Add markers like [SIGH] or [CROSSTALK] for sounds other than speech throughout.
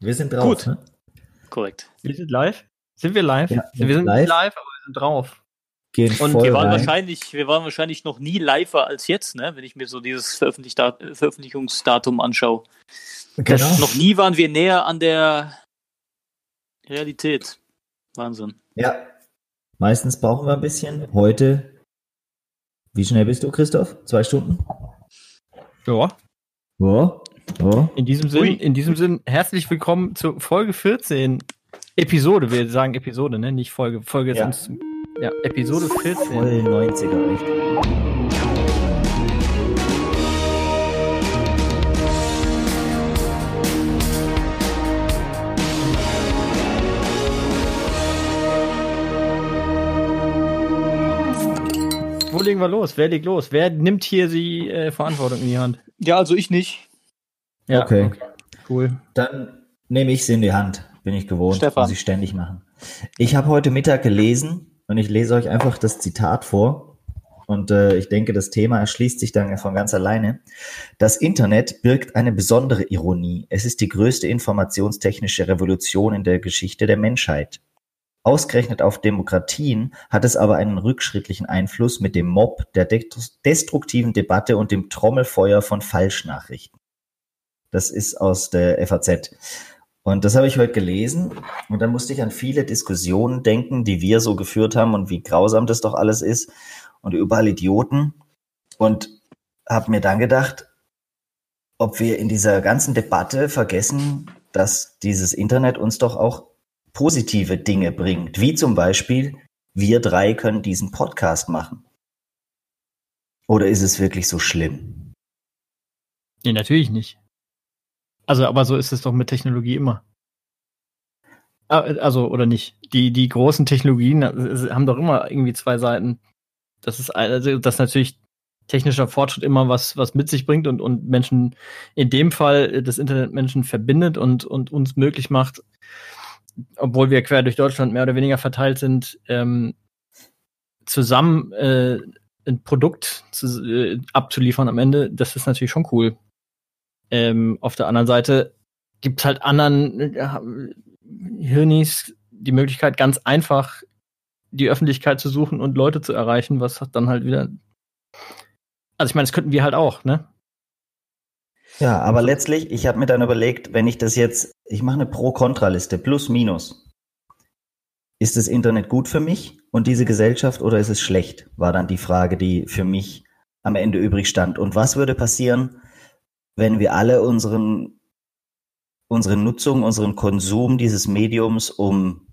Wir sind drauf. Gut. Ne? Korrekt. Wir sind live? Sind wir live? Ja, wir sind live. live, aber wir sind drauf. Gehen Und voll Wir waren, rein. wahrscheinlich, wir waren wahrscheinlich noch nie liver als jetzt, ne? wenn ich mir so dieses Veröffentlichungsdatum anschaue. Genau. Noch nie waren wir näher an der Realität. Wahnsinn. Ja. Meistens brauchen wir ein bisschen. Heute. Wie schnell bist du, Christoph? Zwei Stunden? Ja. Ja. Ja. In diesem Sinn, Ui. in diesem Sinn, herzlich willkommen zu Folge 14. Episode, wir sagen Episode, ne? Nicht Folge. Folge ist Ja. uns. Ja, Episode 14. Voll 90er, echt. Wo legen wir los? Wer legt los? Wer nimmt hier die äh, Verantwortung in die Hand? Ja, also ich nicht. Ja, Okay. Cool. Dann nehme ich sie in die Hand. Bin ich gewohnt. Stefan. Muss ich ständig machen. Ich habe heute Mittag gelesen und ich lese euch einfach das Zitat vor. Und äh, ich denke, das Thema erschließt sich dann von ganz alleine. Das Internet birgt eine besondere Ironie. Es ist die größte informationstechnische Revolution in der Geschichte der Menschheit. Ausgerechnet auf Demokratien hat es aber einen rückschrittlichen Einfluss mit dem Mob, der destruktiven Debatte und dem Trommelfeuer von Falschnachrichten. Das ist aus der FAZ. Und das habe ich heute gelesen und dann musste ich an viele Diskussionen denken, die wir so geführt haben und wie grausam das doch alles ist und überall Idioten und habe mir dann gedacht, ob wir in dieser ganzen Debatte vergessen, dass dieses Internet uns doch auch positive Dinge bringt, wie zum Beispiel, wir drei können diesen Podcast machen. Oder ist es wirklich so schlimm? Nee, natürlich nicht. Also, aber so ist es doch mit Technologie immer. Ah, Also, oder nicht? Die, die großen Technologien äh, haben doch immer irgendwie zwei Seiten. Das ist also, dass natürlich technischer Fortschritt immer was, was mit sich bringt und, und Menschen, in dem Fall äh, das Internet Menschen verbindet und, und uns möglich macht, obwohl wir quer durch Deutschland mehr oder weniger verteilt sind, ähm, zusammen äh, ein Produkt zu, äh, abzuliefern am Ende, das ist natürlich schon cool. Ähm, auf der anderen Seite gibt halt anderen äh, Hirnis die Möglichkeit, ganz einfach die Öffentlichkeit zu suchen und Leute zu erreichen, was dann halt wieder. Also ich meine, das könnten wir halt auch, ne? Ja, aber letztlich, ich habe mir dann überlegt, wenn ich das jetzt, ich mache eine Pro-Kontra-Liste, plus, minus. Ist das Internet gut für mich und diese Gesellschaft oder ist es schlecht? War dann die Frage, die für mich am Ende übrig stand. Und was würde passieren, wenn wir alle unseren, unsere Nutzung, unseren Konsum dieses Mediums um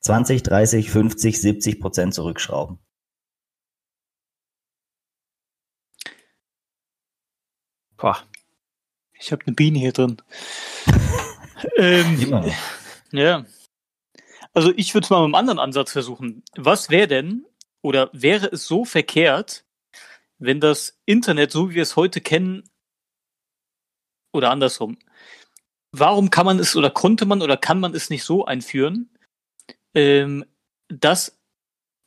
20, 30, 50, 70 Prozent zurückschrauben? Boah. Ich habe eine Biene hier drin. [LAUGHS] ähm, Immer ja. Also ich würde es mal mit einem anderen Ansatz versuchen. Was wäre denn oder wäre es so verkehrt, wenn das Internet, so wie wir es heute kennen, oder andersrum, warum kann man es oder konnte man oder kann man es nicht so einführen, ähm, dass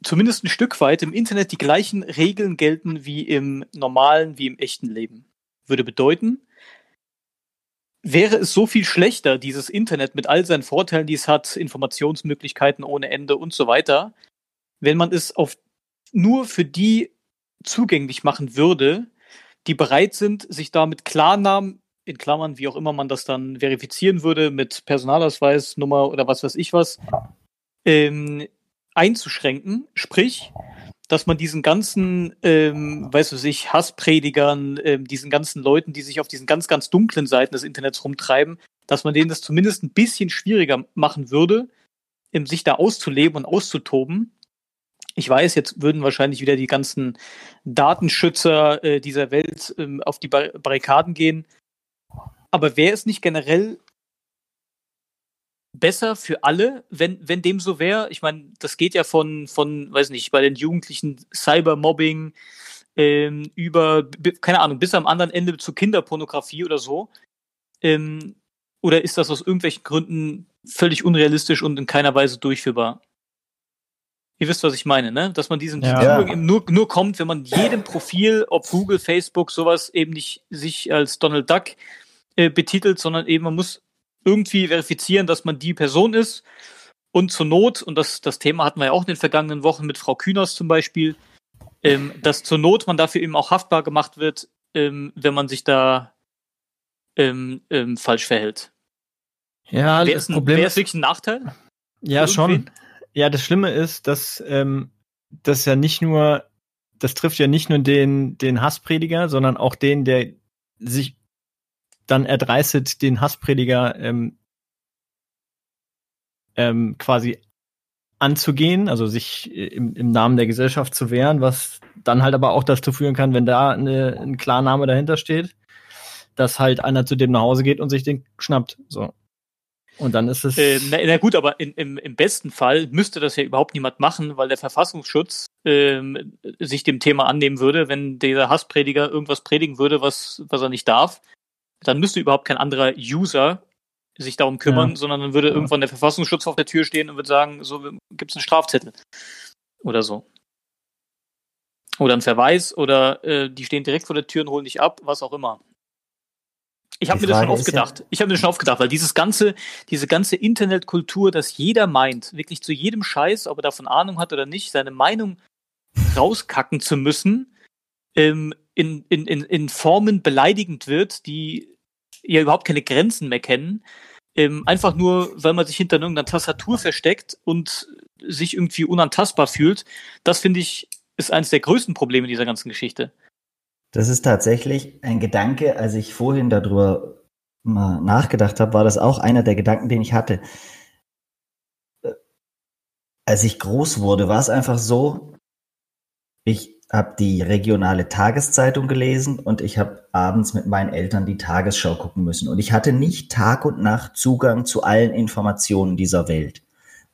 zumindest ein Stück weit im Internet die gleichen Regeln gelten wie im normalen, wie im echten Leben? Würde bedeuten, wäre es so viel schlechter, dieses Internet mit all seinen Vorteilen, die es hat, Informationsmöglichkeiten ohne Ende und so weiter, wenn man es auf nur für die zugänglich machen würde, die bereit sind, sich da mit Klarnamen, in Klammern, wie auch immer man das dann verifizieren würde, mit Personalausweis, Nummer oder was weiß ich was, ähm, einzuschränken. Sprich, dass man diesen ganzen, ähm, weißt du sich, Hasspredigern, ähm, diesen ganzen Leuten, die sich auf diesen ganz, ganz dunklen Seiten des Internets rumtreiben, dass man denen das zumindest ein bisschen schwieriger machen würde, ähm, sich da auszuleben und auszutoben. Ich weiß, jetzt würden wahrscheinlich wieder die ganzen Datenschützer äh, dieser Welt ähm, auf die Bar Barrikaden gehen. Aber wäre es nicht generell besser für alle, wenn, wenn dem so wäre? Ich meine, das geht ja von, von, weiß nicht, bei den Jugendlichen Cybermobbing ähm, über, keine Ahnung, bis am anderen Ende zu Kinderpornografie oder so. Ähm, oder ist das aus irgendwelchen Gründen völlig unrealistisch und in keiner Weise durchführbar? Ihr wisst, was ich meine, ne? Dass man diesen Ja. Nur, nur kommt, wenn man jedem Profil, ob Google, Facebook, sowas, eben nicht sich als Donald Duck äh, betitelt, sondern eben man muss irgendwie verifizieren, dass man die Person ist und zur Not, und das, das Thema hatten wir ja auch in den vergangenen Wochen mit Frau Kühners zum Beispiel, ähm, dass zur Not man dafür eben auch haftbar gemacht wird, ähm, wenn man sich da ähm, ähm, falsch verhält. Ja, Wäre das ein, Problem wär ist, wirklich ein Nachteil? ja schon. Ja, das Schlimme ist, dass ähm, das ja nicht nur, das trifft ja nicht nur den, den Hassprediger, sondern auch den, der sich dann erdreistet, den Hassprediger ähm, ähm, quasi anzugehen, also sich äh, im, im Namen der Gesellschaft zu wehren, was dann halt aber auch dazu führen kann, wenn da eine, ein Klarname dahinter steht, dass halt einer zu dem nach Hause geht und sich den schnappt. So. Und dann ist es. Äh, na, na gut, aber in, im, im besten Fall müsste das ja überhaupt niemand machen, weil der Verfassungsschutz ähm, sich dem Thema annehmen würde, wenn dieser Hassprediger irgendwas predigen würde, was, was er nicht darf. Dann müsste überhaupt kein anderer User sich darum kümmern, Ja. sondern dann würde Ja. irgendwann der Verfassungsschutz auf der Tür stehen und würde sagen, so gibt's einen Strafzettel oder so. Oder ein Verweis oder äh, die stehen direkt vor der Tür und holen dich ab, was auch immer. Ich habe mir das schon oft ist ja- gedacht. Ich habe mir das schon oft gedacht, weil dieses ganze, diese ganze Internetkultur, dass jeder meint, wirklich zu jedem Scheiß, ob er davon Ahnung hat oder nicht, seine Meinung rauskacken zu müssen, ähm, in, in, in, in Formen beleidigend wird, die ja überhaupt keine Grenzen mehr kennen. Ähm, einfach nur, weil man sich hinter irgendeiner Tastatur versteckt und sich irgendwie unantastbar fühlt. Das finde ich, ist eines der größten Probleme dieser ganzen Geschichte. Das ist tatsächlich ein Gedanke, als ich vorhin darüber mal nachgedacht habe, war das auch einer der Gedanken, den ich hatte. Äh, Als ich groß wurde, war es einfach so, ich habe die regionale Tageszeitung gelesen und ich habe abends mit meinen Eltern die Tagesschau gucken müssen. Und ich hatte nicht Tag und Nacht Zugang zu allen Informationen dieser Welt,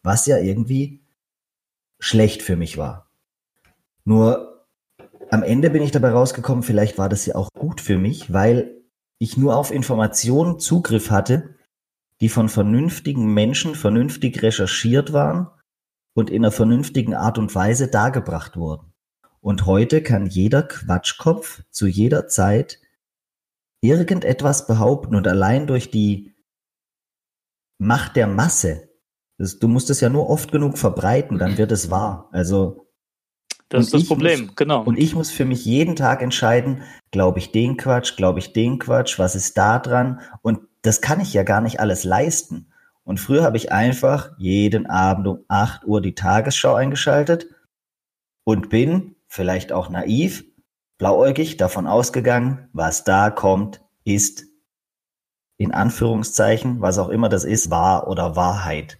was ja irgendwie schlecht für mich war. Nur am Ende bin ich dabei rausgekommen, vielleicht war das ja auch gut für mich, weil ich nur auf Informationen Zugriff hatte, die von vernünftigen Menschen vernünftig recherchiert waren und in einer vernünftigen Art und Weise dargebracht wurden. Und heute kann jeder Quatschkopf zu jeder Zeit irgendetwas behaupten und allein durch die Macht der Masse, das, du musst es ja nur oft genug verbreiten, dann wird es wahr. Also Das ist das Problem, muss- genau. und ich muss für mich jeden Tag entscheiden, glaube ich den Quatsch, glaube ich den Quatsch, was ist da dran? Und das kann ich ja gar nicht alles leisten. Und früher habe ich einfach jeden Abend um 8 Uhr die Tagesschau eingeschaltet und bin, vielleicht auch naiv, blauäugig davon ausgegangen, was da kommt, ist in Anführungszeichen, was auch immer das ist, wahr oder Wahrheit.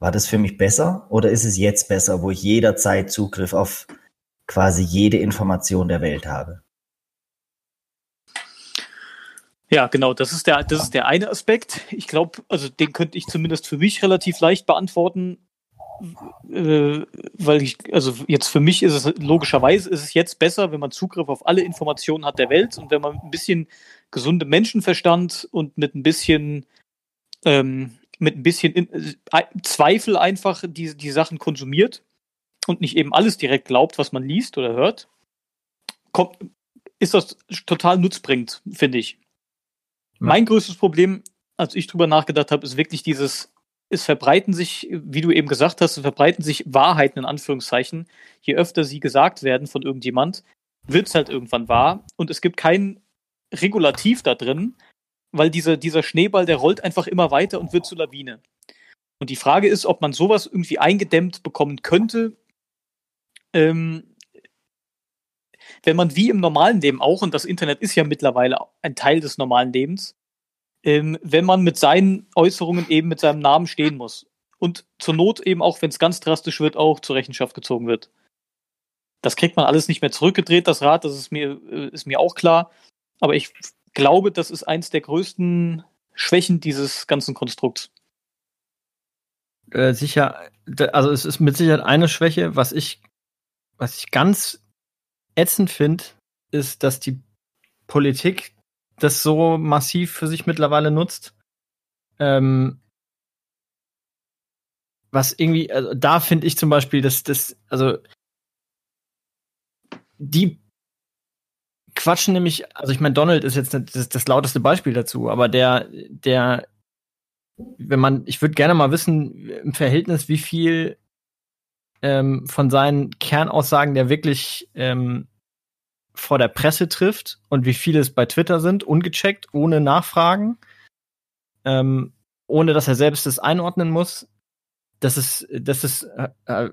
War das für mich besser oder ist es jetzt besser, wo ich jederzeit Zugriff auf quasi jede Information der Welt habe? Ja, genau, das ist der, das ist der eine Aspekt. Ich glaube, also den könnte ich zumindest für mich relativ leicht beantworten, äh, weil ich, also jetzt für mich ist es logischerweise ist es jetzt besser, wenn man Zugriff auf alle Informationen hat der Welt und wenn man ein bisschen gesundem Menschenverstand und mit ein bisschen ähm, mit ein bisschen in, äh, Zweifel einfach die, die Sachen konsumiert und nicht eben alles direkt glaubt, was man liest oder hört, kommt, ist das total nutzbringend, finde ich. Mein größtes Problem, als ich drüber nachgedacht habe, ist wirklich dieses, es verbreiten sich, wie du eben gesagt hast, es verbreiten sich Wahrheiten in Anführungszeichen. Je öfter sie gesagt werden von irgendjemand, wird es halt irgendwann wahr und es gibt kein Regulativ da drin, weil dieser, dieser Schneeball, der rollt einfach immer weiter und wird zur Lawine. Und die Frage ist, ob man sowas irgendwie eingedämmt bekommen könnte, ähm, wenn man wie im normalen Leben auch, und das Internet ist ja mittlerweile ein Teil des normalen Lebens, ähm, wenn man mit seinen Äußerungen eben mit seinem Namen stehen muss. Und zur Not eben auch, wenn es ganz drastisch wird, auch zur Rechenschaft gezogen wird. Das kriegt man alles nicht mehr zurückgedreht, das Rad, das ist mir, äh, ist mir auch klar. Aber ich glaube, das ist eins der größten Schwächen dieses ganzen Konstrukts. Äh, sicher, also es ist mit Sicherheit eine Schwäche, was ich, was ich ganz ätzend finde, ist, dass die Politik das so massiv für sich mittlerweile nutzt. Ähm, was irgendwie, also da finde ich zum Beispiel, dass das, also die quatschen nämlich, also ich meine, Donald ist jetzt das, das lauteste Beispiel dazu, aber der, der wenn man, ich würde gerne mal wissen, im Verhältnis, wie viel ähm, von seinen Kernaussagen der wirklich ähm, vor der Presse trifft und wie viele es bei Twitter sind, ungecheckt, ohne Nachfragen, ähm, ohne dass er selbst das einordnen muss. Das ist, das ist, äh, äh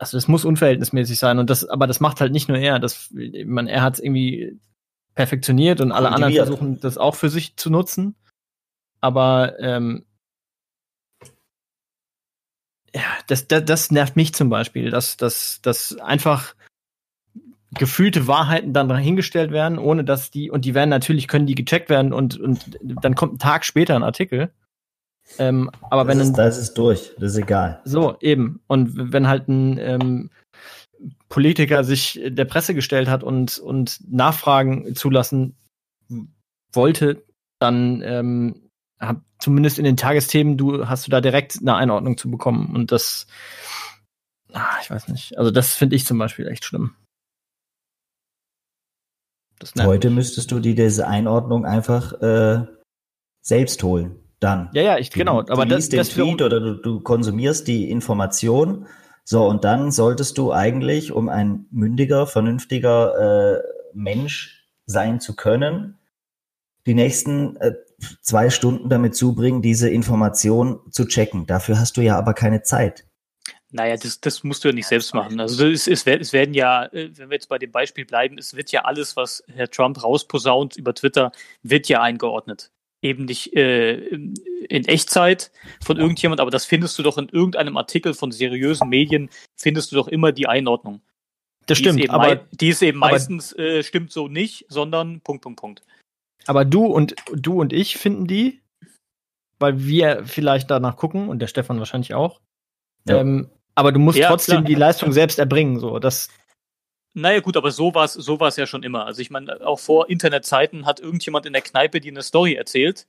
also das muss unverhältnismäßig sein und das, aber das macht halt nicht nur er. Das, man, er hat es irgendwie perfektioniert und alle anderen versuchen das auch für sich zu nutzen. Aber ähm, ja, das, das, das nervt mich zum Beispiel, dass, dass, dass einfach gefühlte Wahrheiten dann hingestellt werden, ohne dass die, und die werden natürlich, können die gecheckt werden und, und dann kommt ein Tag später ein Artikel. Ähm, aber das wenn ist, das ist durch, das ist egal. So, eben. Und wenn halt ein ähm, Politiker sich der Presse gestellt hat und, und Nachfragen zulassen wollte, dann ähm, hab, zumindest in den Tagesthemen, du hast du da direkt eine Einordnung zu bekommen. Und das, ach, ich weiß nicht. Also das finde ich zum Beispiel echt schlimm. Heute müsstest du dir diese Einordnung einfach äh, selbst holen. Dann. Ja, ja, ich, du, genau. Aber du liest das, den Tweet oder du, du konsumierst die Information. So, und dann solltest du eigentlich, um ein mündiger, vernünftiger äh, Mensch sein zu können, die nächsten äh, zwei Stunden damit zubringen, diese Information zu checken. Dafür hast du ja aber keine Zeit. Naja, das, das musst du ja nicht selbst machen. Also es, es, es werden ja, äh, wenn wir jetzt bei dem Beispiel bleiben, es wird ja alles, was Herr Trump rausposaunt über Twitter, wird ja eingeordnet. Eben nicht äh, in Echtzeit von irgendjemand, aber das findest du doch in irgendeinem Artikel von seriösen Medien, findest du doch immer die Einordnung. Das die stimmt, aber die ist eben meistens äh, stimmt so nicht, sondern Punkt, Punkt, Punkt. Aber du und du und ich finden die, weil wir vielleicht danach gucken und der Stefan wahrscheinlich auch. Ja. Ähm, aber du musst ja, trotzdem klar. die Leistung selbst erbringen. So, das. Naja, gut, aber so war es so war's ja schon immer. Also ich meine, auch vor Internetzeiten hat irgendjemand in der Kneipe dir eine Story erzählt.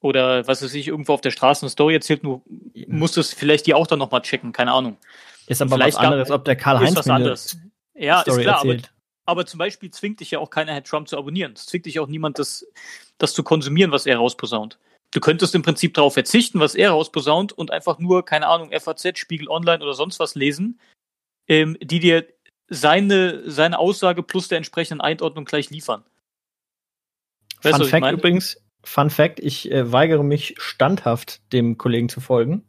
Oder was weiß ich, irgendwo auf der Straße eine Story erzählt, du musstest vielleicht die auch dann nochmal checken, keine Ahnung. Ist aber vielleicht was anderes, ob der Karl-Heinz was anderes. Ja, Story ist klar, aber, aber, zum Beispiel zwingt dich ja auch keiner, Herr Trump zu abonnieren. Es zwingt dich auch niemand, das, das zu konsumieren, was er rausposaunt. Du könntest im Prinzip darauf verzichten, was er rausposaunt und einfach nur, keine Ahnung, FAZ, Spiegel Online oder sonst was lesen, ähm, die dir seine, seine Aussage plus der entsprechenden Einordnung gleich liefern. Weißt Fun Fact übrigens, Fun Fact, ich äh, weigere mich standhaft dem Kollegen zu folgen.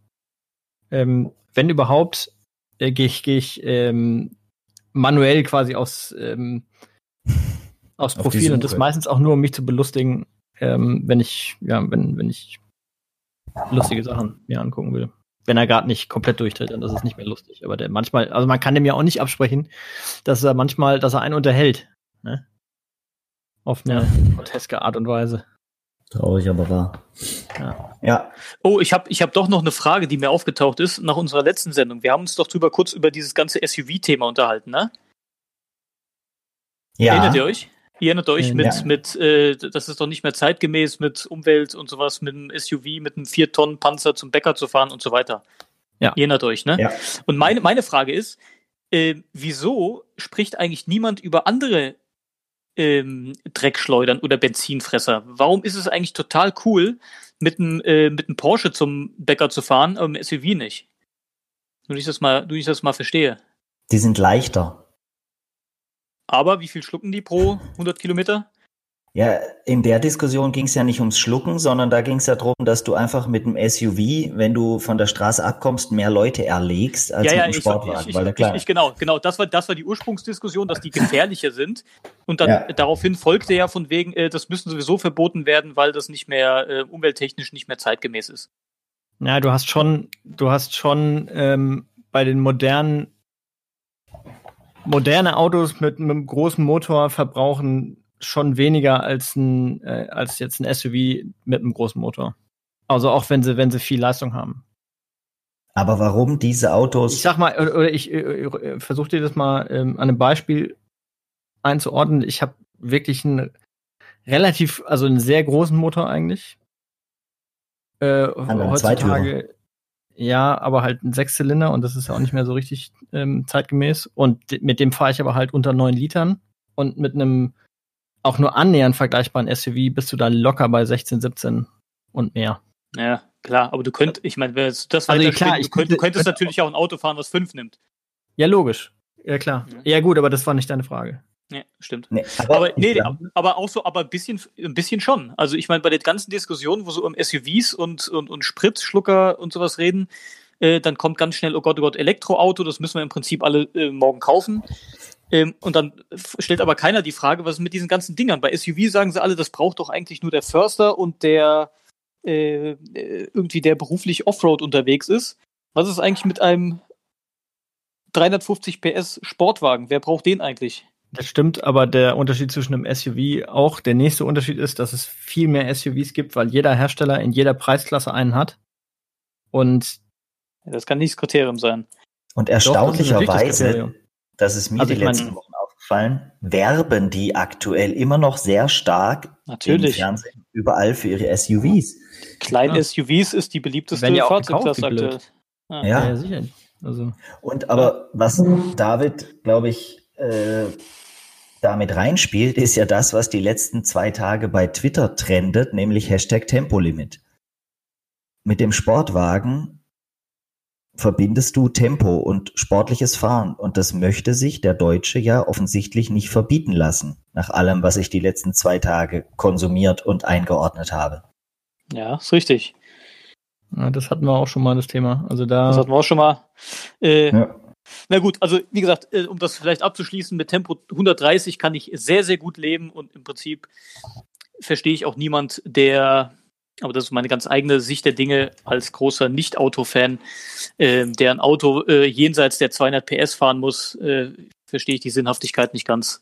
Ähm, wenn überhaupt, äh, gehe ich, geh ich ähm, manuell quasi aus, ähm, [LAUGHS] aus Profil und das meistens auch nur, um mich zu belustigen ähm, wenn ich, ja, wenn, wenn ich lustige Sachen mir angucken will. Wenn er gerade nicht komplett durchdreht, dann ist es nicht mehr lustig. Aber der manchmal, also man kann dem ja auch nicht absprechen, dass er manchmal, dass er einen unterhält. Ne? Auf eine groteske Art und Weise. Traurig, aber wahr. Ja. ja. Oh, ich habe ich hab doch noch eine Frage, die mir aufgetaucht ist nach unserer letzten Sendung. Wir haben uns doch drüber kurz über dieses ganze SUV-Thema unterhalten, ne? Ja. Erinnert ihr euch? Ihr erinnert euch ähm, mit, ja. mit äh, das ist doch nicht mehr zeitgemäß, mit Umwelt und sowas, mit einem SUV, mit einem 4-Tonnen-Panzer zum Bäcker zu fahren und so weiter. Ja. Ihr erinnert euch, ne? Ja. Und meine, meine Frage ist, äh, wieso spricht eigentlich niemand über andere ähm, Dreckschleudern oder Benzinfresser? Warum ist es eigentlich total cool, mit einem, äh, mit einem Porsche zum Bäcker zu fahren, aber mit SUV nicht? Nur ich das mal, nur ich das mal verstehe. Die sind leichter. Aber wie viel schlucken die pro 100 Kilometer? Ja, in der Diskussion ging es ja nicht ums Schlucken, sondern da ging es ja darum, dass du einfach mit dem SUV, wenn du von der Straße abkommst, mehr Leute erlegst als ja, ja, mit dem Sportwagen. Ich, ich, ich, ich, genau, genau. Das war, das war die Ursprungsdiskussion, dass die gefährlicher sind. Und dann ja. daraufhin folgte ja von wegen, äh, das müssen sowieso verboten werden, weil das nicht mehr äh, umwelttechnisch nicht mehr zeitgemäß ist. Ja, du hast schon, du hast schon ähm, bei den modernen moderne Autos mit einem großen Motor verbrauchen schon weniger als ein äh, als jetzt ein SUV mit einem großen Motor. Also auch wenn sie wenn sie viel Leistung haben. Aber warum diese Autos? Ich sag mal, oder ich äh, äh versuche dir das mal ähm, an einem Beispiel einzuordnen. Ich habe wirklich einen relativ, also einen sehr großen Motor eigentlich. Äh, heutzutage, ja, aber halt ein Sechszylinder und das ist ja auch nicht mehr so richtig ähm, zeitgemäß. Und mit dem fahre ich aber halt unter neun Litern und mit einem auch nur annähernd vergleichbaren SUV bist du da locker bei 16, 17 und mehr. Ja, Klar, aber du könntest, ich meine, das Also, weiter klar, du, könnt, du könntest könnte [LAUGHS] natürlich auch ein Auto fahren, was fünf nimmt. Ja, logisch. Ja, klar. Ja. Ja, gut, aber das war nicht deine Frage. Ja, stimmt. Nee, Aber, ich nee, glaube- aber auch so, aber ein bisschen, ein bisschen schon. Also ich meine, bei den ganzen Diskussionen, wo so um SUVs und, und, und Spritzschlucker und sowas reden, äh, dann kommt ganz schnell, oh Gott, oh Gott, Elektroauto, das müssen wir im Prinzip alle äh, morgen kaufen. Ähm, und dann stellt aber keiner die Frage, was ist mit diesen ganzen Dingern? Bei SUV sagen sie alle, das braucht doch eigentlich nur der Förster und der äh, äh, irgendwie der beruflich Offroad unterwegs ist. Was ist eigentlich mit einem 350 PS Sportwagen? Wer braucht den eigentlich? Das stimmt, aber der Unterschied zwischen einem SUV auch, der nächste Unterschied ist, dass es viel mehr SUVs gibt, weil jeder Hersteller in jeder Preisklasse einen hat. Und Das kann nicht das Kriterium sein. Und Doch, das das erstaunlicherweise, ist mir Also die ich meine- letzten Wochen aufgefallen, werben die aktuell immer noch sehr stark im Natürlich. Fernsehen überall für ihre SUVs. Klein Ja. SUVs ist die beliebteste ja Fahrzeugklasse aktuell. ja, Ja. ja sicher. Also, Und aber was David, glaube ich, äh, damit reinspielt, ist ja das, was die letzten zwei Tage bei Twitter trendet, nämlich Hashtag Tempolimit. Mit dem Sportwagen verbindest du Tempo und sportliches Fahren. Und das möchte sich der Deutsche ja offensichtlich nicht verbieten lassen, nach allem, was ich die letzten zwei Tage konsumiert und eingeordnet habe. Ja, ist richtig. ja, das hatten wir auch schon mal das Thema. Also da. Das hatten wir auch schon mal. Äh, Ja. Na gut, also wie gesagt, äh, um das vielleicht abzuschließen, mit Tempo 130 kann ich sehr, sehr gut leben und im Prinzip verstehe ich auch niemand, der, aber das ist meine ganz eigene Sicht der Dinge als großer Nicht-Auto-Fan, äh, der ein Auto äh, jenseits der 200 PS fahren muss, äh, verstehe ich die Sinnhaftigkeit nicht ganz.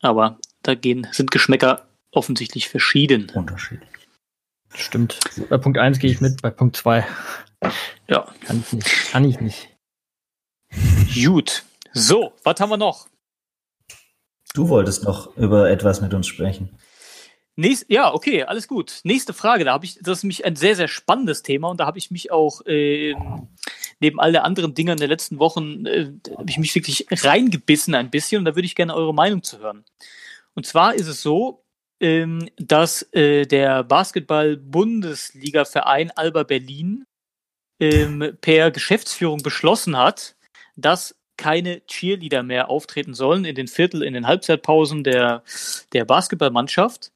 Aber da gehen, sind Geschmäcker offensichtlich verschieden. Unterschiedlich. Stimmt. Bei Punkt 1 gehe ich mit, bei Punkt 2 Ja, kann ich nicht. Kann ich nicht. Gut. So, was haben wir noch? Du wolltest noch über etwas mit uns sprechen. Nächst, ja, okay, alles gut. Nächste Frage, da habe ich, das ist mich ein sehr, sehr spannendes Thema und da habe ich mich auch ähm, neben all der anderen Dinger in den letzten Wochen, äh, habe ich mich wirklich reingebissen ein bisschen und da würde ich gerne eure Meinung zu hören. Und zwar ist es so, ähm, dass äh, der Basketball-Bundesliga-Verein Alba Berlin ähm, per Geschäftsführung beschlossen hat, dass keine Cheerleader mehr auftreten sollen in den Viertel, in den Halbzeitpausen der, der Basketballmannschaft.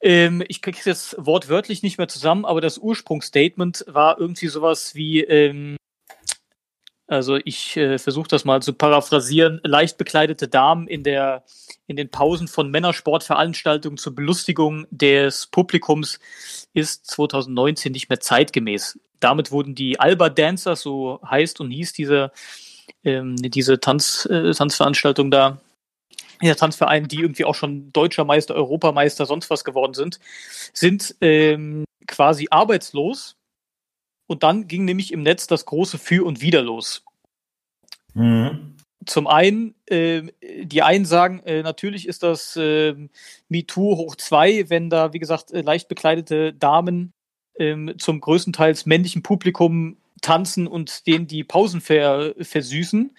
Ähm, ich kriege es jetzt wortwörtlich nicht mehr zusammen, aber das Ursprungsstatement war irgendwie sowas wie, ähm, also ich äh, versuche das mal zu paraphrasieren, leicht bekleidete Damen in der in den Pausen von Männersportveranstaltungen zur Belustigung des Publikums ist 2019 nicht mehr zeitgemäß. Damit wurden die Alba Dancers, so heißt und hieß diese, ähm, diese Tanz, äh, Tanzveranstaltung da, der Tanzverein, die irgendwie auch schon deutscher Meister, Europameister, sonst was geworden sind, sind ähm, quasi arbeitslos. Und dann ging nämlich im Netz das große Für und Wider los. Mhm. Zum einen, äh, die einen sagen, äh, natürlich ist das äh, MeToo hoch zwei, wenn da, wie gesagt, äh, leicht bekleidete Damen ähm, zum größtenteils männlichen Publikum tanzen und denen die Pausen ver versüßen.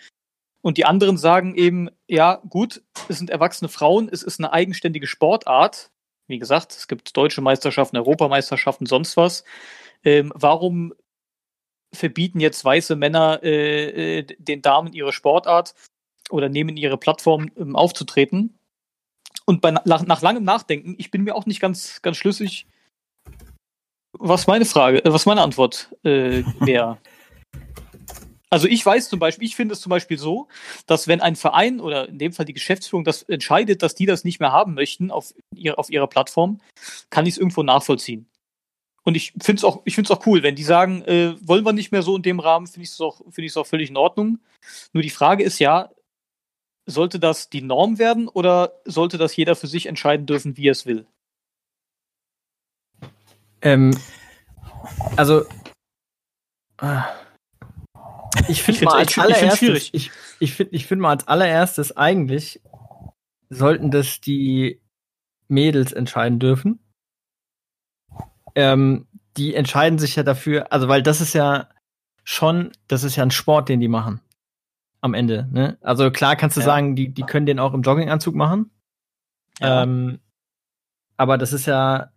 Und die anderen sagen eben, ja, gut, es sind erwachsene Frauen, es ist eine eigenständige Sportart. Wie gesagt, es gibt deutsche Meisterschaften, Europameisterschaften, sonst was. Ähm, warum verbieten jetzt weiße Männer äh, äh, den Damen ihre Sportart oder nehmen ihre Plattform ähm, aufzutreten? Und bei, nach, nach langem Nachdenken, ich bin mir auch nicht ganz, ganz schlüssig, was meine Frage, äh, was meine Antwort äh, [LAUGHS] wäre. Also ich weiß zum Beispiel, ich finde es zum Beispiel so, dass wenn ein Verein oder in dem Fall die Geschäftsführung das entscheidet, dass die das nicht mehr haben möchten auf, ihr, auf ihrer Plattform, kann ich es irgendwo nachvollziehen. Und ich finde es auch, ich finde es auch cool, wenn die sagen, äh, wollen wir nicht mehr so in dem Rahmen, finde ich es auch, finde ich es auch völlig in Ordnung. Nur die Frage ist ja, sollte das die Norm werden oder sollte das jeder für sich entscheiden dürfen, wie er es will? Ähm, also, ah. ich finde find's mal als ich find's allererstes, ich, ich finde ich find mal als allererstes eigentlich sollten das die Mädels entscheiden dürfen. Ähm, die entscheiden sich ja dafür, also weil das ist ja schon, das ist ja ein Sport, den die machen. Am Ende, ne? Also klar kannst du Ja. sagen, die, die können den auch im Jogginganzug machen. Ja. Ähm, aber das ist ja,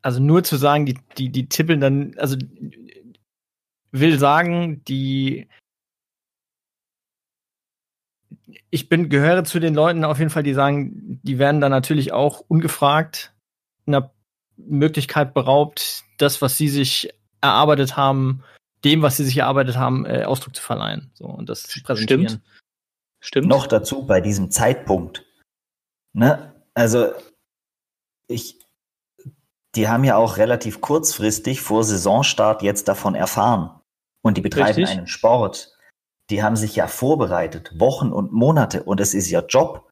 also nur zu sagen, die, die, die tippeln dann, also will sagen, die ich bin, gehöre zu den Leuten auf jeden Fall, die sagen, die werden dann natürlich auch ungefragt einer Möglichkeit beraubt, das, was sie sich erarbeitet haben, dem, was sie sich erarbeitet haben, äh, Ausdruck zu verleihen. So, und das zu präsentieren. Stimmt. Stimmt. Noch dazu bei diesem Zeitpunkt. Ne? Also, ich, die haben ja auch relativ kurzfristig vor Saisonstart jetzt davon erfahren. Und die betreiben Richtig. einen Sport. Die haben sich ja vorbereitet, Wochen und Monate. Und es ist ihr Job.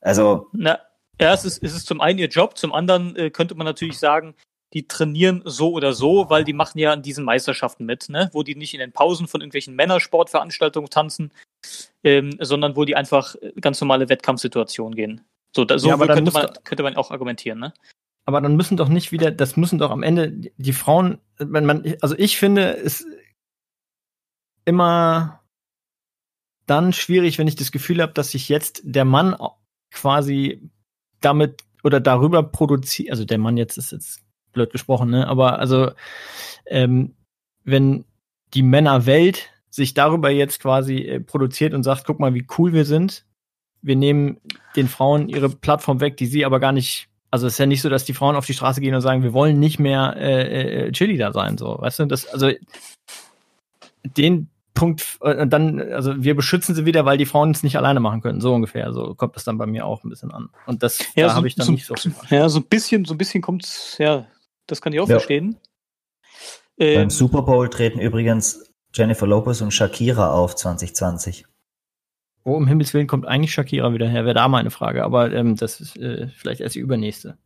Also. Na, ja, es ist, es ist zum einen ihr Job, zum anderen äh, könnte man natürlich sagen, die trainieren so oder so, weil die machen ja an diesen Meisterschaften mit, ne? wo die nicht in den Pausen von irgendwelchen Männersportveranstaltungen tanzen, ähm, sondern wo die einfach äh, ganz normale Wettkampfsituationen gehen. So, da, so ja, könnte, man, könnte man auch argumentieren. Ne? Aber dann müssen doch nicht wieder, das müssen doch am Ende die Frauen, wenn man, also ich finde, es immer dann schwierig, wenn ich das Gefühl habe, dass sich jetzt der Mann quasi damit oder darüber produziert, also der Mann jetzt ist jetzt blöd gesprochen, ne? Aber also, ähm, wenn die Männerwelt sich darüber jetzt quasi äh, produziert und sagt, guck mal, wie cool wir sind, wir nehmen den Frauen ihre Plattform weg, die sie aber gar nicht, also es ist ja nicht so, dass die Frauen auf die Straße gehen und sagen, wir wollen nicht mehr äh, äh, Chili da sein, so, weißt du, das, also den Punkt, äh, dann, also wir beschützen sie wieder, weil die Frauen es nicht alleine machen können, so ungefähr. So kommt es dann bei mir auch ein bisschen an. Und das ja, da so, habe ich dann so, nicht so. Ja, so ein bisschen, so ein bisschen kommt es, ja, das kann ich auch ja. verstehen. Ähm, Beim Super Bowl treten übrigens Jennifer Lopez und Shakira auf 2020. Wo um Himmels Willen kommt eigentlich Shakira wieder her? Wäre da mal eine Frage, aber ähm, das ist äh, vielleicht erst die übernächste.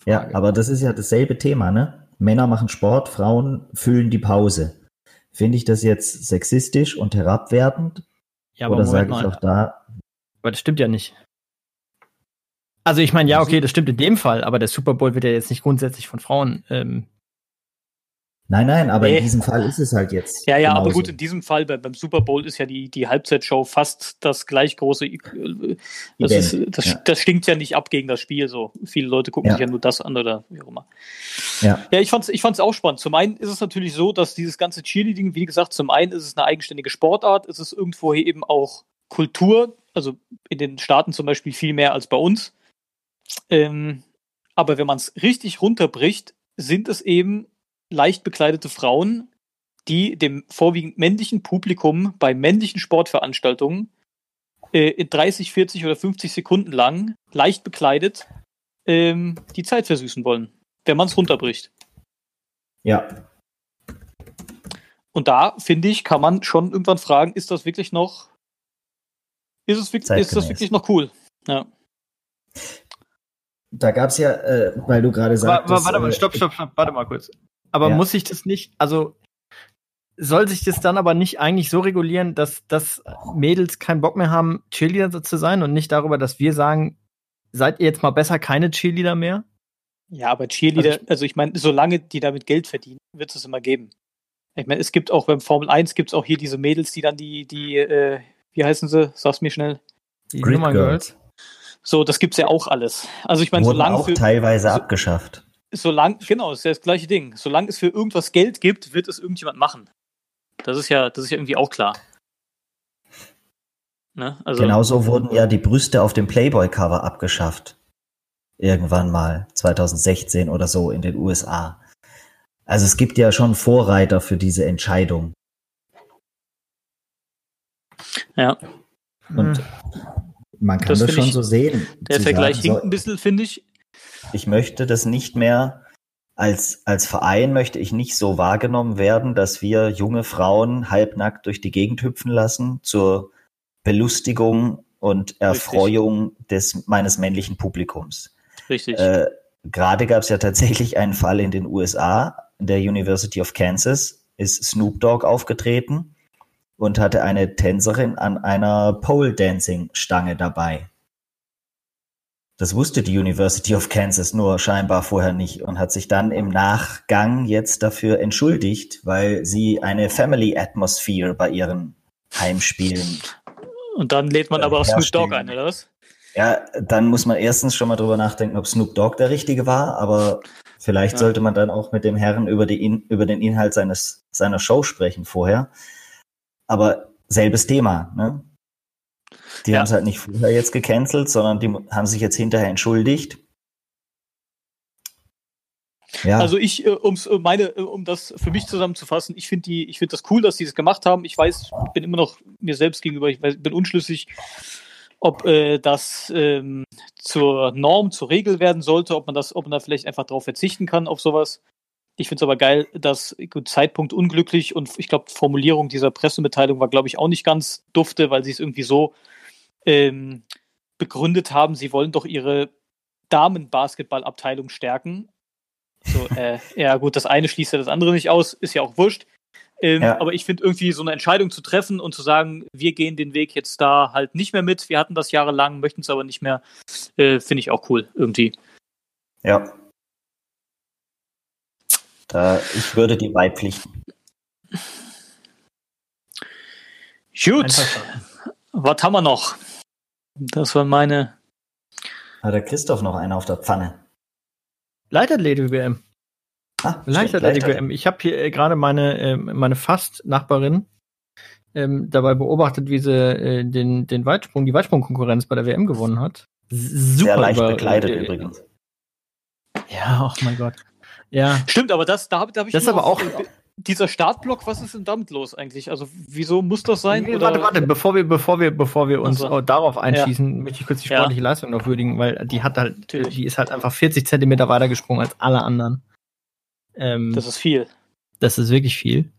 Frage. Ja, aber das ist ja dasselbe Thema, ne? Männer machen Sport, Frauen füllen die Pause. Finde ich das jetzt sexistisch und herabwertend? Ja, aber Oder sage ich auch da? Aber das stimmt ja nicht. Also ich meine, ja, okay, das stimmt in dem Fall, aber der Super Bowl wird ja jetzt nicht grundsätzlich von Frauen. Ähm nein, nein, aber nee. in diesem Fall ist es halt jetzt. Ja, ja, genauso. aber gut, in diesem Fall bei, beim Super Bowl ist ja die, die Halbzeitshow fast das gleich große. Äh, das, ist, das, ja. das stinkt ja nicht ab gegen das Spiel. So viele Leute gucken ja. sich ja nur das an oder wie auch immer. Ja, ja ich fand es ich fand's auch spannend. Zum einen ist es natürlich so, dass dieses ganze Cheerleading, wie gesagt, zum einen ist es eine eigenständige Sportart, es ist irgendwo eben auch Kultur, also in den Staaten zum Beispiel viel mehr als bei uns. Ähm, aber wenn man es richtig runterbricht, sind es eben leicht bekleidete Frauen, die dem vorwiegend männlichen Publikum bei männlichen Sportveranstaltungen äh, in 30, 40 oder 50 Sekunden lang leicht bekleidet ähm, die Zeit versüßen wollen, wenn man es runterbricht. Ja. Und da, finde ich, kann man schon irgendwann fragen, ist das wirklich noch, ist, es, ist das wirklich noch cool? Ja. Da gab es ja, äh, weil du gerade sagst. Warte, warte mal, äh, stopp, stopp, stopp, warte mal kurz. Aber ja. muss ich das nicht, also soll sich das dann aber nicht eigentlich so regulieren, dass, dass Mädels keinen Bock mehr haben, Cheerleader zu sein und nicht darüber, dass wir sagen, seid ihr jetzt mal besser keine Cheerleader mehr? Ja, aber Cheerleader, also ich, also ich meine, solange die damit Geld verdienen, wird es immer geben. Ich meine, es gibt auch beim Formel 1 gibt es auch hier diese Mädels, die dann die, die, äh, wie heißen sie? Sag's mir schnell. Die Grid Girls. Girls. So, das gibt's ja auch alles. Also ich meine, solange auch für, teilweise so, abgeschafft. Solange, genau, das ist ja das gleiche Ding. Solange es für irgendwas Geld gibt, wird es irgendjemand machen. Das ist ja, das ist ja irgendwie auch klar. Ne? Also, Genauso wurden ja die Brüste auf dem Playboy-Cover abgeschafft. Irgendwann mal, 2016 oder so in den USA. Also es gibt ja schon Vorreiter für diese Entscheidung. Ja. Und hm. Man kann das, das schon ich, so sehen. Der Vergleich sagen, hinkt ein bisschen, finde ich. Ich möchte das nicht mehr als, als Verein möchte ich nicht so wahrgenommen werden, dass wir junge Frauen halbnackt durch die Gegend hüpfen lassen zur Belustigung und Erfreuung Richtig. des meines männlichen Publikums. Richtig. Äh, Gerade gab es ja tatsächlich einen Fall in den USA, der University of Kansas ist Snoop Dogg aufgetreten und hatte eine Tänzerin an einer Pole Dancing Stange dabei. Das wusste die University of Kansas nur scheinbar vorher nicht und hat sich dann im Nachgang jetzt dafür entschuldigt, weil sie eine Family Atmosphere bei ihren Heimspielen. Und dann lädt man aber auch Snoop Dogg ein, oder was? Ja, dann muss man erstens schon mal drüber nachdenken, ob Snoop Dogg der Richtige war, aber Vielleicht Ja. sollte man dann auch mit dem Herrn über, die über den Inhalt seines, seiner Show sprechen vorher. Aber selbes Thema, ne? Die Ja. haben es halt nicht vorher jetzt gecancelt, sondern die haben sich jetzt hinterher entschuldigt. Ja, Also ich, äh, um's, äh, meine, äh, um das für mich zusammenzufassen, ich finde die, ich finde das cool, dass die das gemacht haben. Ich weiß, bin immer noch mir selbst gegenüber, ich weiß, bin unschlüssig, ob äh, das ähm, zur Norm, zur Regel werden sollte, ob man das, ob man da vielleicht einfach drauf verzichten kann auf sowas. Ich finde es aber geil, dass gut, Zeitpunkt unglücklich und ich glaube, Formulierung dieser Pressemitteilung war, glaube ich, auch nicht ganz dufte, weil sie es irgendwie so ähm, begründet haben, sie wollen doch ihre Damenbasketballabteilung stärken. So, [LAUGHS] äh, ja, gut, das eine schließt ja das andere nicht aus, ist ja auch wurscht. Ähm, Ja. Aber ich finde irgendwie so eine Entscheidung zu treffen und zu sagen, wir gehen den Weg jetzt da halt nicht mehr mit. Wir hatten das jahrelang, möchten es aber nicht mehr, äh, finde ich auch cool irgendwie. ja. Da, ich würde die beipflichten. Gut. Was haben wir noch? Das waren meine. Hat der Christoph noch einen auf der Pfanne? Leichtathletik-WM. Ah, Leichtathletik-WM. Ich habe hier äh, gerade meine, äh, meine Fast-Nachbarin ähm, dabei beobachtet, wie sie äh, den, den Weitsprung, die Weitsprung-Konkurrenz bei der WM gewonnen hat. Super Sehr leicht über- bekleidet äh, übrigens. Ja, oh mein Gott. Ja, Stimmt, aber das, da habe da hab ich. Das ist aber auch- äh, Dieser Startblock, was ist denn damit los eigentlich? Also, wieso muss das sein? Nee, Oder- warte, warte, bevor wir, bevor wir, bevor wir uns Ach so. auch darauf einschießen, möchte ich kurz die Ja. sportliche Leistung noch würdigen, weil die hat halt, Natürlich. die ist halt einfach 40 Zentimeter weiter gesprungen als alle anderen. Ähm, Das das, ist viel. ist wirklich viel.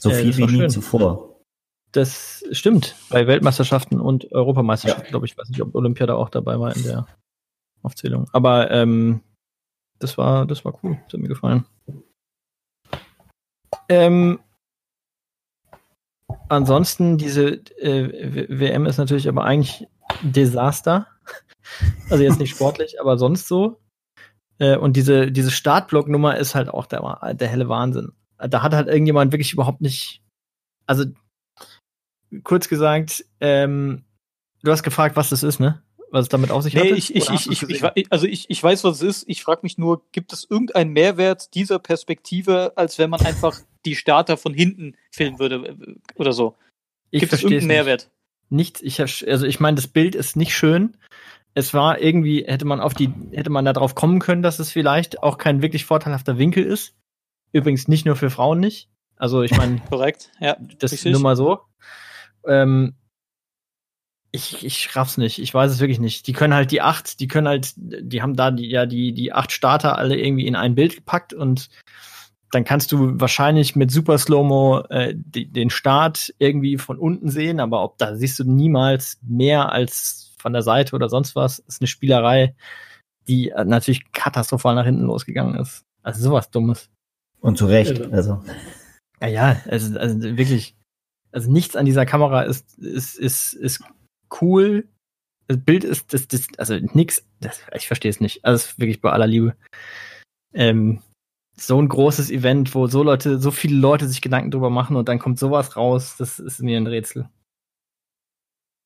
So Äh, viel das wie nie zuvor. Das stimmt. Bei Weltmeisterschaften und Europameisterschaften, glaube ich. Ich weiß nicht, ob Olympia da auch dabei war in der Aufzählung. Aber ähm, das war, das war cool. Das hat mir gefallen. Ähm, ansonsten, diese äh, WM ist natürlich aber eigentlich Desaster. [LAUGHS] Also jetzt nicht [LAUGHS] sportlich, aber sonst so. Äh, und diese, diese Startblock-Nummer ist halt auch der, der helle Wahnsinn. Da hat halt irgendjemand wirklich überhaupt nicht. Also kurz gesagt, ähm, du hast gefragt, was das ist, ne? Was es damit auf sich hat? Nee, ich, ich, ich, ich, ich, also ich, ich weiß, was es ist. Ich frage mich nur, gibt es irgendeinen Mehrwert dieser Perspektive, als wenn man einfach die Starter von hinten filmen würde äh, oder so? ich Gibt es irgendeinen Mehrwert? Nichts, ich hab, also ich meine, das Bild ist nicht schön. Es war irgendwie, hätte man auf die, hätte man da drauf kommen können, dass es vielleicht auch kein wirklich vorteilhafter Winkel ist. Übrigens nicht nur für Frauen nicht. Also ich meine, [LAUGHS] Korrekt, ja. das Richtig. nur mal so. Ähm, ich, ich raff's nicht. Ich weiß es wirklich nicht. Die können halt die acht, die können halt, die haben da die, ja die, die acht Starter alle irgendwie in ein Bild gepackt und dann kannst du wahrscheinlich mit Super Slow-Mo äh, die, den Start irgendwie von unten sehen, aber ob da siehst du niemals mehr als von der Seite oder sonst was. ist eine Spielerei, die äh, natürlich katastrophal nach hinten losgegangen ist. Also sowas Dummes. Und zu Recht. Also, Ja, ja, also, also wirklich, also nichts an dieser Kamera ist, ist, ist, ist cool. Das Bild ist, das, das, also nix, das, ich verstehe es nicht. Also es ist wirklich bei aller Liebe. Ähm, so ein großes Event, wo so Leute, so viele Leute sich Gedanken drüber machen und dann kommt sowas raus, das ist mir ein Rätsel.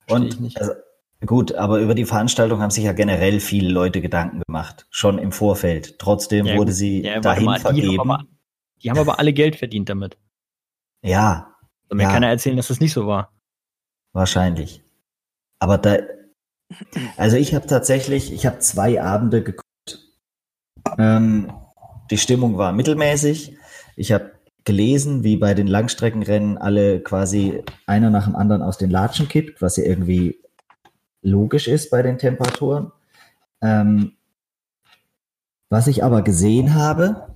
Verstehe ich und nicht. also, gut, aber über die Veranstaltung haben sich ja generell viele Leute Gedanken gemacht. Schon im Vorfeld. Trotzdem Ja, wurde sie Ja, dahin mal, die haben vergeben. aber- Die haben aber alle Geld verdient damit. ja, Soll mir Ja. keiner erzählen, dass das nicht so war. Wahrscheinlich. Aber da, also ich habe tatsächlich, ich habe zwei Abende geguckt. Ähm, die Stimmung war mittelmäßig. Ich habe gelesen, wie bei den Langstreckenrennen alle quasi einer nach dem anderen aus den Latschen kippt, was ja irgendwie logisch ist bei den Temperaturen. Ähm, was ich aber gesehen habe,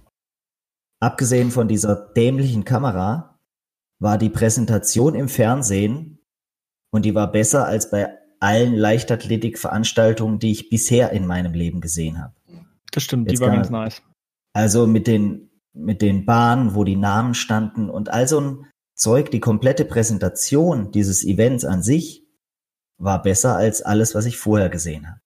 abgesehen von dieser dämlichen Kamera, war die Präsentation im Fernsehen und die war besser als bei allen Leichtathletik-Veranstaltungen, die ich bisher in meinem Leben gesehen habe. Das stimmt, die Jetzt war kann ganz nice. Also mit den, mit den Bahnen, wo die Namen standen und all so ein Zeug, die komplette Präsentation dieses Events an sich war besser als alles, was ich vorher gesehen habe.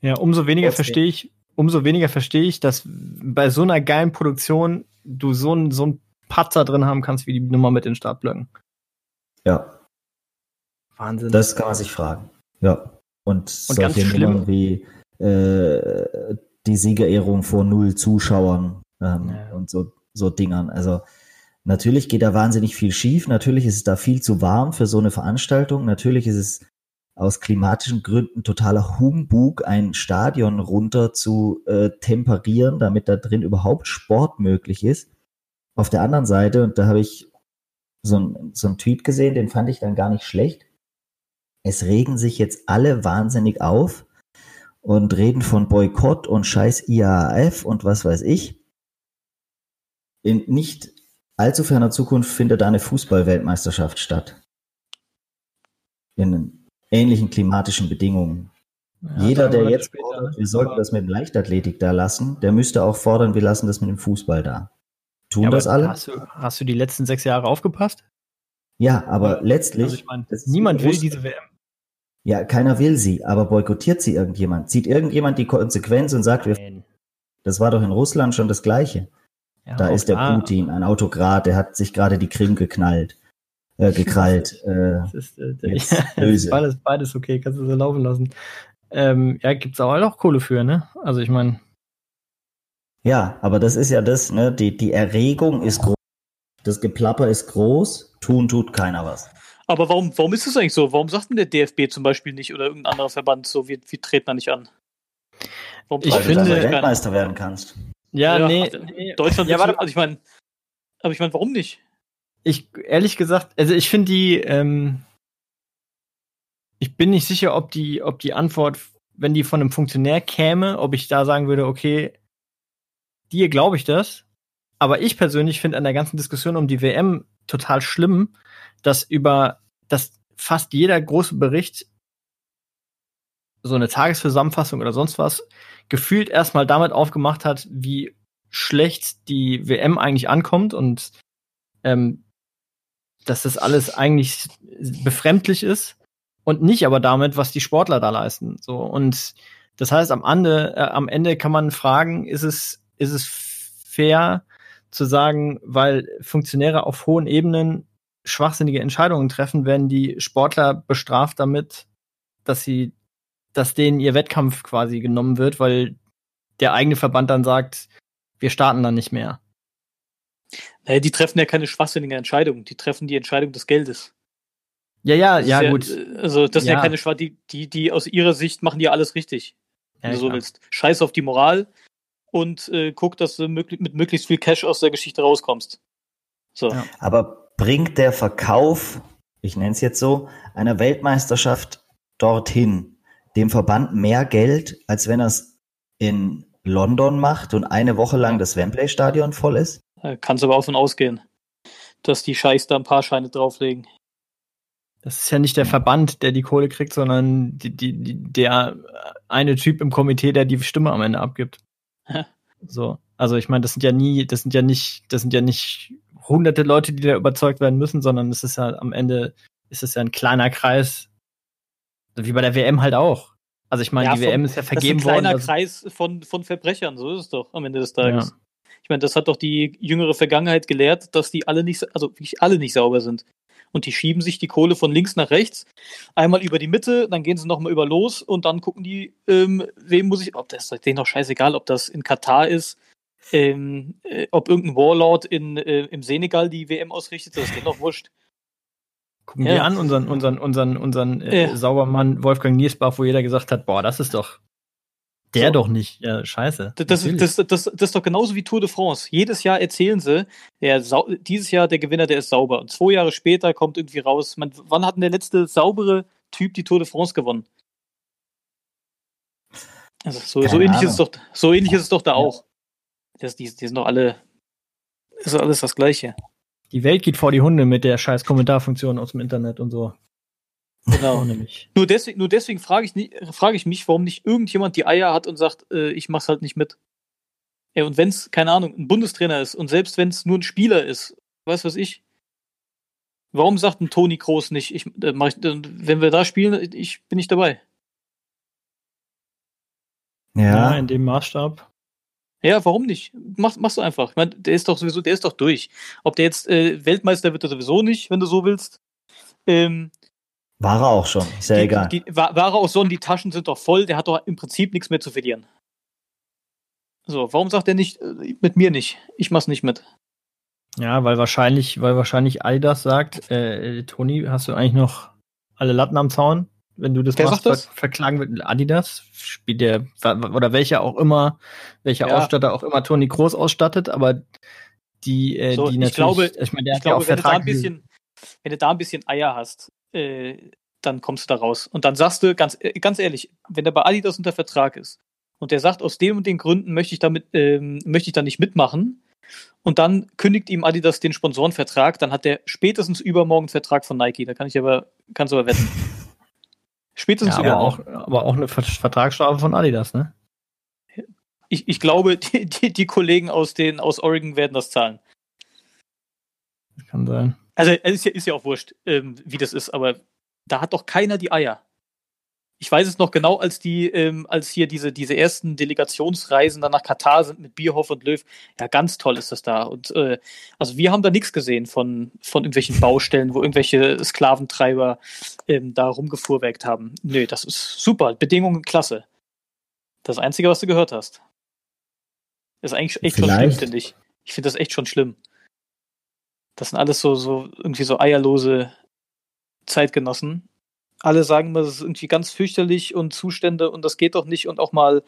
Ja, umso weniger Trotzdem. verstehe ich, umso weniger verstehe ich, dass bei so einer geilen Produktion du so ein, so Patzer drin haben kannst, wie die Nummer mit den Startblöcken. Ja, Wahnsinn. das kann man sich fragen. Ja. Und, Und ganz solche schlimm- Nummern wie äh, die Siegerehrung vor null Zuschauern ähm, Ja. und so, so Dingern. Also natürlich geht da wahnsinnig viel schief. Natürlich ist es da viel zu warm für so eine Veranstaltung. Natürlich ist es aus klimatischen Gründen totaler Humbug, ein Stadion runter zu äh, temperieren, damit da drin überhaupt Sport möglich ist. Auf der anderen Seite, und da habe ich so ein, so ein Tweet gesehen, den fand ich dann gar nicht schlecht. Es regen sich jetzt alle wahnsinnig auf und reden von Boykott und scheiß IAAF und was weiß ich. In nicht allzu ferner Zukunft findet da eine Fußball-Weltmeisterschaft statt. In ähnlichen klimatischen Bedingungen. Ja, Jeder, der jetzt später, fordert, ne? wir sollten das mit dem Leichtathletik da lassen, der müsste auch fordern, wir lassen das mit dem Fußball da. Tun Ja, das alle? Hast du, hast du die letzten sechs Jahre aufgepasst? Ja, aber letztlich, Also ich ist niemand will diese WM. Ja, keiner will sie, aber boykottiert sie irgendjemand? Zieht irgendjemand die Konsequenz und sagt, wir, das war doch in Russland schon das Gleiche. Ja, Da ist der da- Putin, ein Autokrat, der hat sich gerade die Krim geknallt, äh, [LAUGHS] gekrallt. äh, Das ist, äh, Jetzt [LAUGHS] ja, böse. beides, beides okay, kannst du so laufen lassen. Ähm, ja, gibt's auch halt auch Kohle für, ne? Also ich meine, ja, aber das ist ja das, ne? Die, die Erregung ist groß, das Geplapper ist groß, tun tut keiner was. Aber warum, warum ist es eigentlich so? Warum sagt denn der DFB zum Beispiel nicht oder irgendein anderer Verband so, wir, wir treten da nicht an? Warum Ich du finde- keiner? Weltmeister werden kannst. ja, Ja, nee, nee. Deutschland, Ja, ja, warte mal. also ich meine, aber ich meine, warum nicht? Ich, ehrlich gesagt, also ich finde die, ähm, ich bin nicht sicher, ob die, ob die Antwort, wenn die von einem Funktionär käme, ob ich da sagen würde, okay, dir glaube ich das. Aber ich persönlich finde an der ganzen Diskussion um die WM total schlimm, dass über, dass fast jeder große Bericht so eine Tageszusammenfassung oder sonst was gefühlt erstmal damit aufgemacht hat, wie schlecht die WM eigentlich ankommt und ähm, dass das alles eigentlich befremdlich ist und nicht aber damit, was die Sportler da leisten. So und das heißt, am Ende, äh, am Ende kann man fragen, ist es, ist es fair zu sagen, weil Funktionäre auf hohen Ebenen schwachsinnige Entscheidungen treffen, werden die Sportler bestraft damit, dass sie, dass denen ihr Wettkampf quasi genommen wird, weil der eigene Verband dann sagt, wir starten dann nicht mehr. Naja, die treffen ja keine schwachsinnige Entscheidung, die treffen die Entscheidung des Geldes. Ja, ja, ja, ist gut. äh, Also das sind ja Ja. keine Schwa die, die, die aus ihrer Sicht machen ja alles richtig, wenn Ja, du so klar. willst. Scheiß auf die Moral und äh, guck, dass du möglich, mit möglichst viel Cash aus der Geschichte rauskommst. So. Ja. Aber bringt der Verkauf, ich nenne es jetzt so, einer Weltmeisterschaft dorthin dem Verband mehr Geld, als wenn er es in London macht und eine Woche lang das Wembley-Stadion voll ist? Äh, Kannst aber auch von ausgehen, dass die Scheiß da ein paar Scheine drauflegen. Das ist ja nicht der Verband, der die Kohle kriegt, sondern die, die, die, der eine Typ im Komitee, der die Stimme am Ende abgibt. So. Also ich meine, das sind ja nie, das sind ja nicht, das sind ja nicht hunderte Leute, die da überzeugt werden müssen, sondern es ist ja am Ende ist es ja ein kleiner Kreis, wie bei der WM halt auch. Also ich meine, Ja, die WM ist ja Das ist ein vergeben worden. kleiner dass- Kreis von, von Verbrechern, so ist es doch am Ende des Tages. Ja. Ich meine, das hat doch die jüngere Vergangenheit gelehrt, dass die alle nicht, also wirklich alle nicht sauber sind. Und die schieben sich die Kohle von links nach rechts, einmal über die Mitte, dann gehen sie nochmal über los und dann gucken die, ähm, wem muss ich, ob das ist denen doch scheißegal, ob das in Katar ist, ähm, äh, ob irgendein Warlord in, äh, im Senegal die WM ausrichtet, das ist denen doch wurscht. Gucken Ja. wir an, unseren, unseren, unseren, unseren äh. Saubermann Wolfgang Niersbach, wo jeder gesagt hat, boah, das ist doch der So. doch nicht. Ja, scheiße. Das, das, das, das, das ist doch genauso wie Tour de France. Jedes Jahr erzählen sie, der sau dieses Jahr der Gewinner, der ist sauber. Und zwei Jahre später kommt irgendwie raus, man, wann hat denn der letzte saubere Typ die Tour de France gewonnen? Also so, so ähnlich ist es doch, so ähnlich ist es doch da Ja. auch. Das, die, die sind doch alle, ist doch alles das Gleiche. Die Welt geht vor die Hunde mit der scheiß Kommentarfunktion aus dem Internet und so. Genau. nämlich. Nur deswegen, nur deswegen frage ich, frage ich mich, warum nicht irgendjemand die Eier hat und sagt, äh, ich mach's halt nicht mit. Ja, und wenn es, keine Ahnung, ein Bundestrainer ist und selbst wenn es nur ein Spieler ist, weiß was ich, warum sagt ein Toni Kroos nicht, ich, äh, mach ich, wenn wir da spielen, ich bin nicht dabei. Ja. Ja, in dem Maßstab. Ja, warum nicht? Mach, machst du einfach. Ich meine, der ist doch sowieso, der ist doch durch. Ob der jetzt äh, Weltmeister wird er sowieso nicht, wenn du so willst. Ähm, war er auch schon, ist ja die, egal. Die, Wa- Ware aus Sonnen, die Taschen sind doch voll, der hat doch im Prinzip nichts mehr zu verlieren. So, warum sagt er nicht, äh, mit mir nicht? Ich mach's nicht mit. Ja, weil wahrscheinlich, weil wahrscheinlich Adidas sagt, äh, Toni, hast du eigentlich noch alle Latten am Zaun? Wenn du das Wer machst, das? ver verklagen wird Adidas, spielt der, oder welcher auch immer, welcher Ja. Ausstatter auch immer Toni Groß ausstattet, aber die, äh, So, die ich natürlich, glaube- ich meine, der Ich hat ja auch glaube, wenn du, da ein bisschen, wenn du da ein bisschen Eier hast, äh, dann kommst du da raus. Und dann sagst du, ganz, äh, ganz ehrlich, wenn der bei Adidas unter Vertrag ist und der sagt, aus dem und den Gründen möchte ich damit, ähm, möchte ich da nicht mitmachen, und dann kündigt ihm Adidas den Sponsorenvertrag, dann hat der spätestens übermorgen einen Vertrag von Nike. Da kann ich aber, kannst du aber wetten. [LAUGHS] Spätestens ja, aber auch, aber auch eine Ver- Vertragsstrafe von Adidas, ne? Ich, ich glaube, die, die, die Kollegen aus, den, aus Oregon werden das zahlen. Das kann sein. Also es ist ja, ist ja auch wurscht, ähm, wie das ist, aber da hat doch keiner die Eier. Ich weiß es noch genau, als die, ähm, als hier diese, diese ersten Delegationsreisen dann nach Katar sind mit Bierhoff und Löw. Ja, ganz toll ist das da. Und äh, also wir haben da nichts gesehen von, von irgendwelchen Baustellen, wo irgendwelche Sklaventreiber ähm, da rumgefuhrwerkt haben. Nö, das ist super. Bedingungen klasse. Das Einzige, was du gehört hast. Ist eigentlich echt schon schlimm, Vielleicht- finde ich. Ich finde das echt schon schlimm. Das sind alles so, so irgendwie so eierlose Zeitgenossen. Alle sagen immer, das ist irgendwie ganz fürchterlich und Zustände und das geht doch nicht und auch mal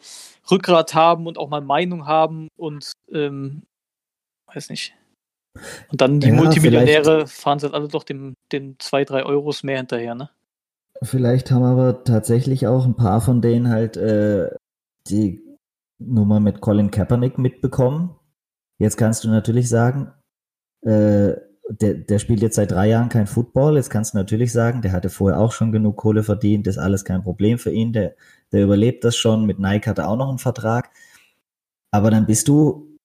Rückgrat haben und auch mal Meinung haben und ähm, weiß nicht. Und dann die Ja, Multimillionäre fahren halt alle doch dem, den zwei, drei Euros mehr hinterher, ne? Vielleicht haben aber tatsächlich auch ein paar von denen halt äh, die Nummer mit Colin Kaepernick mitbekommen. Jetzt kannst du natürlich sagen, äh, der, der spielt jetzt seit drei Jahren kein Football. Jetzt kannst du natürlich sagen, der hatte vorher auch schon genug Kohle verdient, ist alles kein Problem für ihn. Der, der überlebt das schon. Mit Nike hat er auch noch einen Vertrag. Aber dann bist du,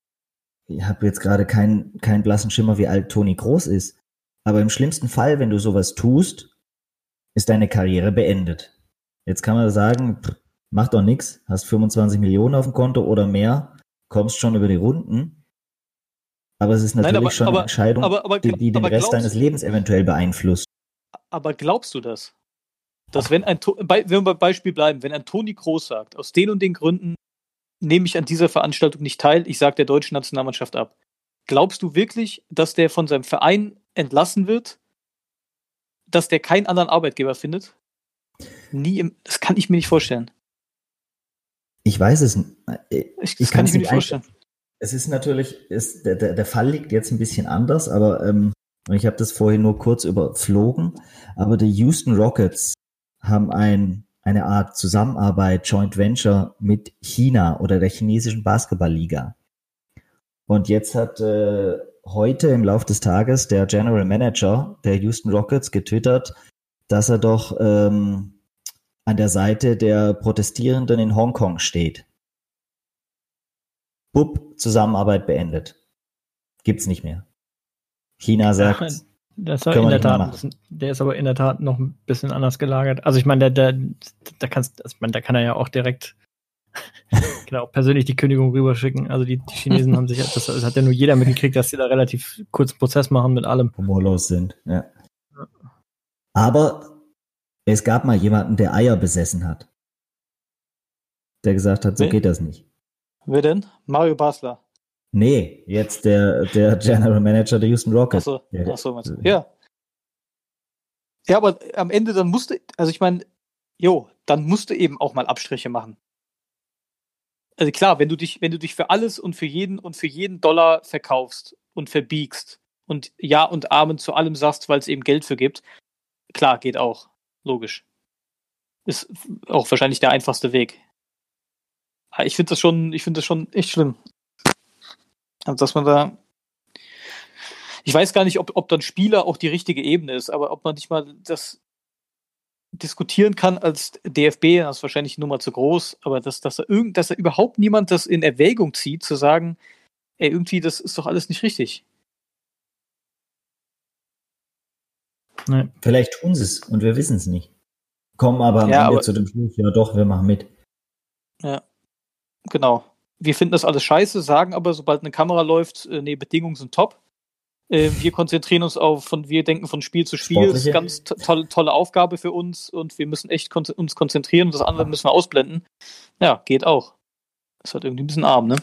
ich habe jetzt gerade keinen keinen blassen Schimmer, wie alt Toni Groß ist. Aber im schlimmsten Fall, wenn du sowas tust, ist deine Karriere beendet. Jetzt kann man sagen, pff, mach doch nix, hast 25 Millionen auf dem Konto oder mehr, kommst schon über die Runden. Aber es ist Nein, natürlich aber- schon aber- eine Entscheidung, aber- aber die, die den Rest glaubst- deines Lebens eventuell beeinflusst. Aber glaubst du das? Dass wenn ein, wenn wir beim Beispiel bleiben, wenn ein Toni Kroos sagt, aus den und den Gründen nehme ich an dieser Veranstaltung nicht teil, ich sage der deutschen Nationalmannschaft ab. Glaubst du wirklich, dass der von seinem Verein entlassen wird, dass der keinen anderen Arbeitgeber findet? Nie im, das kann ich mir nicht vorstellen. Ich weiß es. äh, Ich, Ich das kann ich mir nicht vorstellen. Es ist natürlich, ist, der, der, der Fall liegt jetzt ein bisschen anders, aber ähm, ich habe das vorhin nur kurz überflogen. Aber die Houston Rockets haben ein, eine Art Zusammenarbeit, Joint Venture mit China oder der chinesischen Basketballliga. Und jetzt hat äh, heute im Lauf des Tages der General Manager der Houston Rockets getwittert, dass er doch ähm, an der Seite der Protestierenden in Hongkong steht. Bub, Zusammenarbeit beendet. Gibt's nicht mehr. China sagt, Das Können in der Tat, bisschen- der ist aber in der Tat noch ein bisschen anders gelagert. Also ich meine, der, der, da kannst, also ich meine, da kann er ja auch direkt [LAUGHS] genau, persönlich die Kündigung rüberschicken. Also die, die Chinesen haben sich, das, das hat ja nur jeder mitgekriegt, dass sie da relativ kurzen Prozess machen mit allem. humorlos sind. Ja. Aber es gab mal jemanden, der Eier besessen hat. Der gesagt hat, so Wer? geht das nicht. Wer denn? Mario Basler. Nee, jetzt der, der General Manager der Houston Rockets. Achso, Ja. meinst du? Ja. Ja, aber am Ende dann musste, also ich meine, jo, dann musst du eben auch mal Abstriche machen. Also klar, wenn du dich, wenn du dich für alles und für jeden und für jeden Dollar verkaufst und verbiegst und Ja und Amen zu allem sagst, weil es eben Geld für gibt, klar, geht auch. Logisch. Ist auch wahrscheinlich der einfachste Weg. Aber ich finde das schon, ich finde das schon echt schlimm. Also, dass man da, ich weiß gar nicht, ob, ob dann Spieler auch die richtige Ebene ist, aber ob man nicht mal das diskutieren kann als DFB, das ist wahrscheinlich die Nummer zu groß, aber dass, dass, er irgend, dass er überhaupt niemand das in Erwägung zieht, zu sagen, ey, irgendwie, das ist doch alles nicht richtig. Nee. Vielleicht tun sie es und wir wissen es nicht. Kommen aber am Ja, Ende aber- zu dem Schluss, ja doch, wir machen mit. Genau. Wir finden das alles scheiße, sagen aber, sobald eine Kamera läuft, äh, nee, Bedingungen sind top. Äh, wir konzentrieren uns auf, von, wir denken von Spiel zu Spiel. Das ist eine ganz to- tolle, tolle Aufgabe für uns und wir müssen echt kon uns konzentrieren und das andere müssen wir ausblenden. Ja, geht auch. Ist halt irgendwie ein bisschen arm, ne?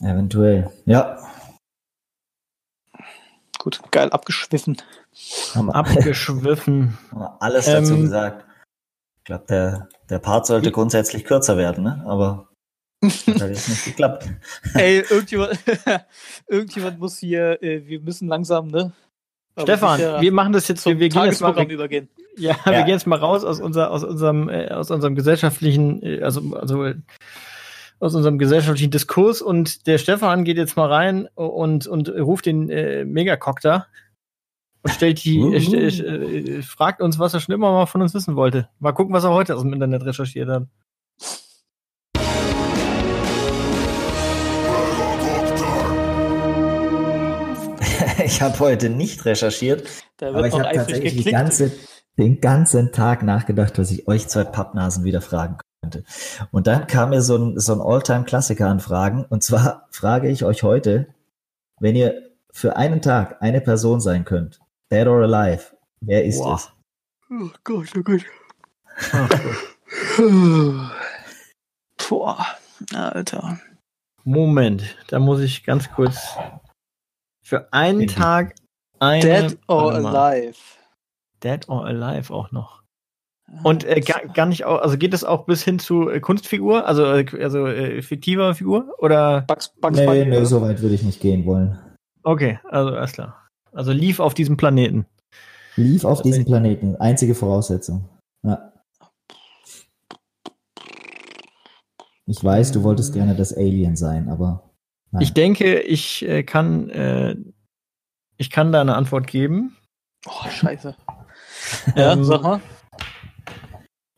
Eventuell. Ja. Gut, geil abgeschwiffen. Haben wir, Abgeschwiffen. haben [LAUGHS] wir alles dazu Ähm, gesagt. Ich glaube, der, der Part sollte grundsätzlich kürzer werden, ne? Aber hat halt jetzt nicht [LAUGHS] geklappt. Ey, irgendjemand, [LAUGHS] irgendjemand muss hier, äh, wir müssen langsam, ne? Aber Stefan, sicher wir machen das jetzt, zum wir, wir gehen jetzt mal, wir, übergehen. ja, wir Ja. gehen jetzt mal raus aus unser, aus unserem, äh, aus unserem gesellschaftlichen, äh, also, also äh, aus unserem gesellschaftlichen Diskurs und der Stefan geht jetzt mal rein und, und ruft den äh, Megacocter und stellt die, st äh, fragt uns, was er schon immer mal von uns wissen wollte. Mal gucken, was er heute aus dem Internet recherchiert hat. [LAUGHS] Ich habe heute nicht recherchiert, aber ich habe tatsächlich die ganze, den ganzen Tag nachgedacht, was ich euch zwei Pappnasen wieder fragen könnte. Und dann kam mir so ein, so ein All-Time-Klassiker an Fragen. Und zwar [LAUGHS] frage ich euch heute, wenn ihr für einen Tag eine Person sein könnt, dead or alive, wer ist Boah. es? Oh Gott, oh Gott. [LAUGHS] Boah, Alter. Moment, da muss ich ganz kurz für einen Irgendwie. Tag eine Dead or alive? Dead or Alive auch noch. Und äh, gar, gar nicht auch, also geht es auch bis hin zu äh, Kunstfigur, also, äh, also äh, fiktiver Figur? Oder Bugs, Bugs Nee, Bunny, nee, oder? so weit würde ich nicht gehen wollen. okay, also alles klar. Also lief auf diesem Planeten. Lief auf diesem Planeten. Einzige Voraussetzung. Ja. Ich weiß, du wolltest gerne das Alien sein, aber nein. Ich denke, ich äh, kann äh, ich kann da eine Antwort geben. Oh, scheiße. [LAUGHS] Ja, Ähm, sag mal.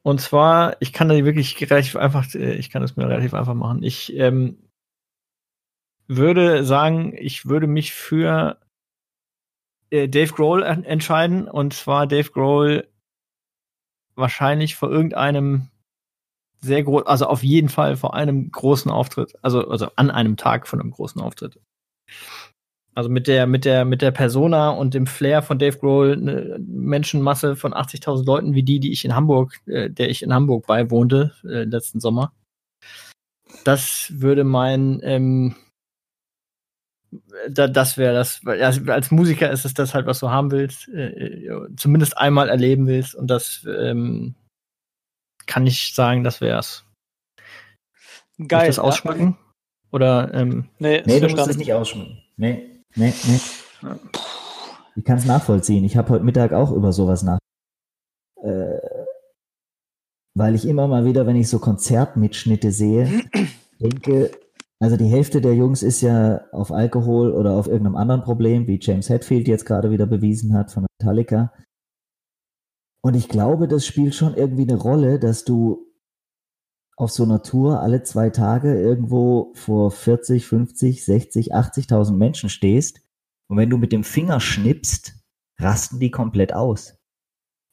Und zwar, ich kann da wirklich relativ einfach, äh, ich kann es mir relativ einfach machen. Ich ähm, würde sagen, ich würde mich für äh, Dave Grohl en- entscheiden. Und zwar Dave Grohl wahrscheinlich vor irgendeinem sehr groß, also auf jeden Fall vor einem großen Auftritt, also, also an einem Tag von einem großen Auftritt. Also mit der, mit der, mit der Persona und dem Flair von Dave Grohl eine Menschenmasse von 80.000 Leuten wie die, die ich in Hamburg, äh, der ich in Hamburg beiwohnte äh, letzten Sommer. Das würde mein, ähm, da, das wäre das, weil, als Musiker ist es das halt, was du haben willst, äh, äh, zumindest einmal erleben willst und das ähm, kann ich sagen, das wär's. Soll ich Geil. das ausschmücken? Oder ähm, Nee, Nee, ist du musst verstanden. nicht ausschmücken. Nee, nee, nee. Ich kann es nachvollziehen. Ich habe heute Mittag auch über sowas nach. Äh, weil ich immer mal wieder, wenn ich so Konzertmitschnitte sehe, [CLEARS THROAT] denke, also die Hälfte der Jungs ist ja auf Alkohol oder auf irgendeinem anderen Problem, wie James Hetfield jetzt gerade wieder bewiesen hat von Metallica. Und ich glaube, das spielt schon irgendwie eine Rolle, dass du auf so einer Tour alle zwei Tage irgendwo vor 40, 50, 60, 80.000 Menschen stehst und wenn du mit dem Finger schnippst, rasten die komplett aus.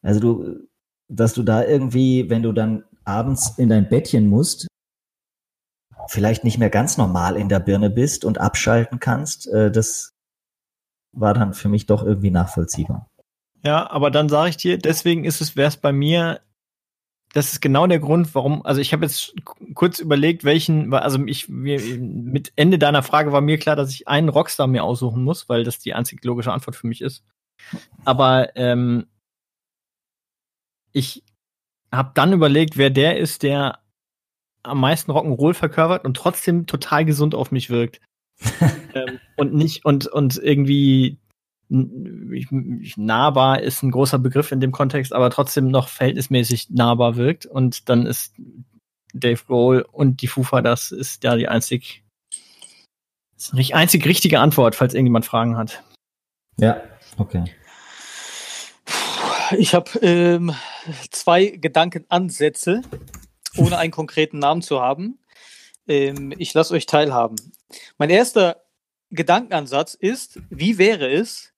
Also du, dass du da irgendwie, wenn du dann abends in dein Bettchen musst, vielleicht nicht mehr ganz normal in der Birne bist und abschalten kannst, äh, das war dann für mich doch irgendwie nachvollziehbar. Ja, aber dann sage ich dir, deswegen ist es, wäre es bei mir, das ist genau der Grund, warum, also ich habe jetzt kurz überlegt, welchen, also ich, mir, mit Ende deiner Frage war mir klar, dass ich einen Rockstar mir aussuchen muss, weil das die einzige logische Antwort für mich ist. Aber ähm, ich habe dann überlegt, wer der ist, der am meisten Rock'n'Roll verkörpert und trotzdem total gesund auf mich wirkt. [LAUGHS] ähm, und nicht, und, und irgendwie n- ich, ich, nahbar ist ein großer Begriff in dem Kontext, aber trotzdem noch verhältnismäßig nahbar wirkt. Und dann ist Dave Grohl und die Fufa, das ist ja die einzig, das ist die einzig richtige Antwort, falls irgendjemand Fragen hat. Ja, okay. Ich habe ähm, zwei Gedankenansätze, ohne einen konkreten Namen zu haben. Ähm, ich lasse euch teilhaben. Mein erster Gedankenansatz ist, wie wäre es,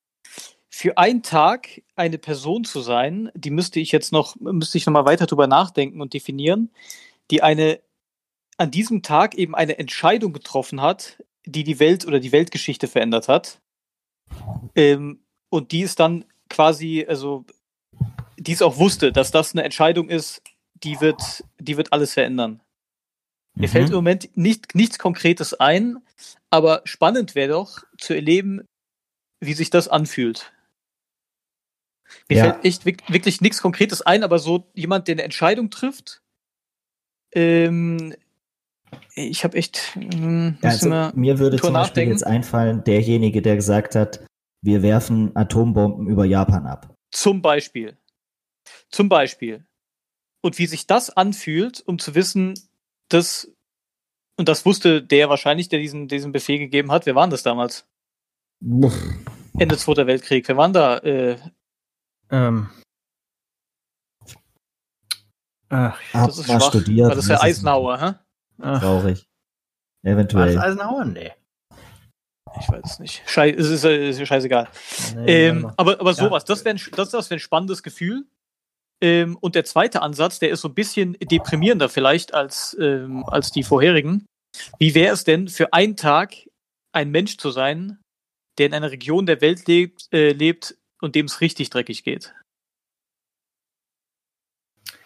für einen Tag eine Person zu sein, die müsste ich jetzt noch, müsste ich noch mal weiter drüber nachdenken und definieren, die eine an diesem Tag eben eine Entscheidung getroffen hat, die die Welt oder die Weltgeschichte verändert hat. Ähm, und die ist dann quasi, also die es auch wusste, dass das eine Entscheidung ist, die wird, die wird alles verändern. Mir fällt im Moment nicht, nichts Konkretes ein, aber spannend wäre doch zu erleben, wie sich das anfühlt. Mir Ja. fällt echt wirk- wirklich nichts Konkretes ein, aber so jemand, der eine Entscheidung trifft. Ähm, ich habe echt. Ähm, Ja, also, mir würde zum Beispiel nachdenken. jetzt einfallen, derjenige, der gesagt hat, wir werfen Atombomben über Japan ab. Zum Beispiel. Zum Beispiel. Und wie sich das anfühlt, um zu wissen, dass, und das wusste der wahrscheinlich, der diesen, diesen Befehl gegeben hat. Wer waren das damals? Ende Zweiter Weltkrieg. Wer waren da? Äh, Ähm. Ach, das ist schwach. studiert. War das der weiß es Eisenhower, hä? Traurig. War das Eventuell. Eisenhower? Nee. Ich weiß es nicht. Schei es ist, äh, ist scheißegal. nee Ähm, aber, aber Ja. sowas, das wäre ein, das, das wär ein spannendes Gefühl. Ähm, und der zweite Ansatz, der ist so ein bisschen deprimierender vielleicht als, ähm, als die vorherigen. Wie wäre es denn für einen Tag ein Mensch zu sein, der in einer Region der Welt lebt, äh, lebt und dem es richtig dreckig geht?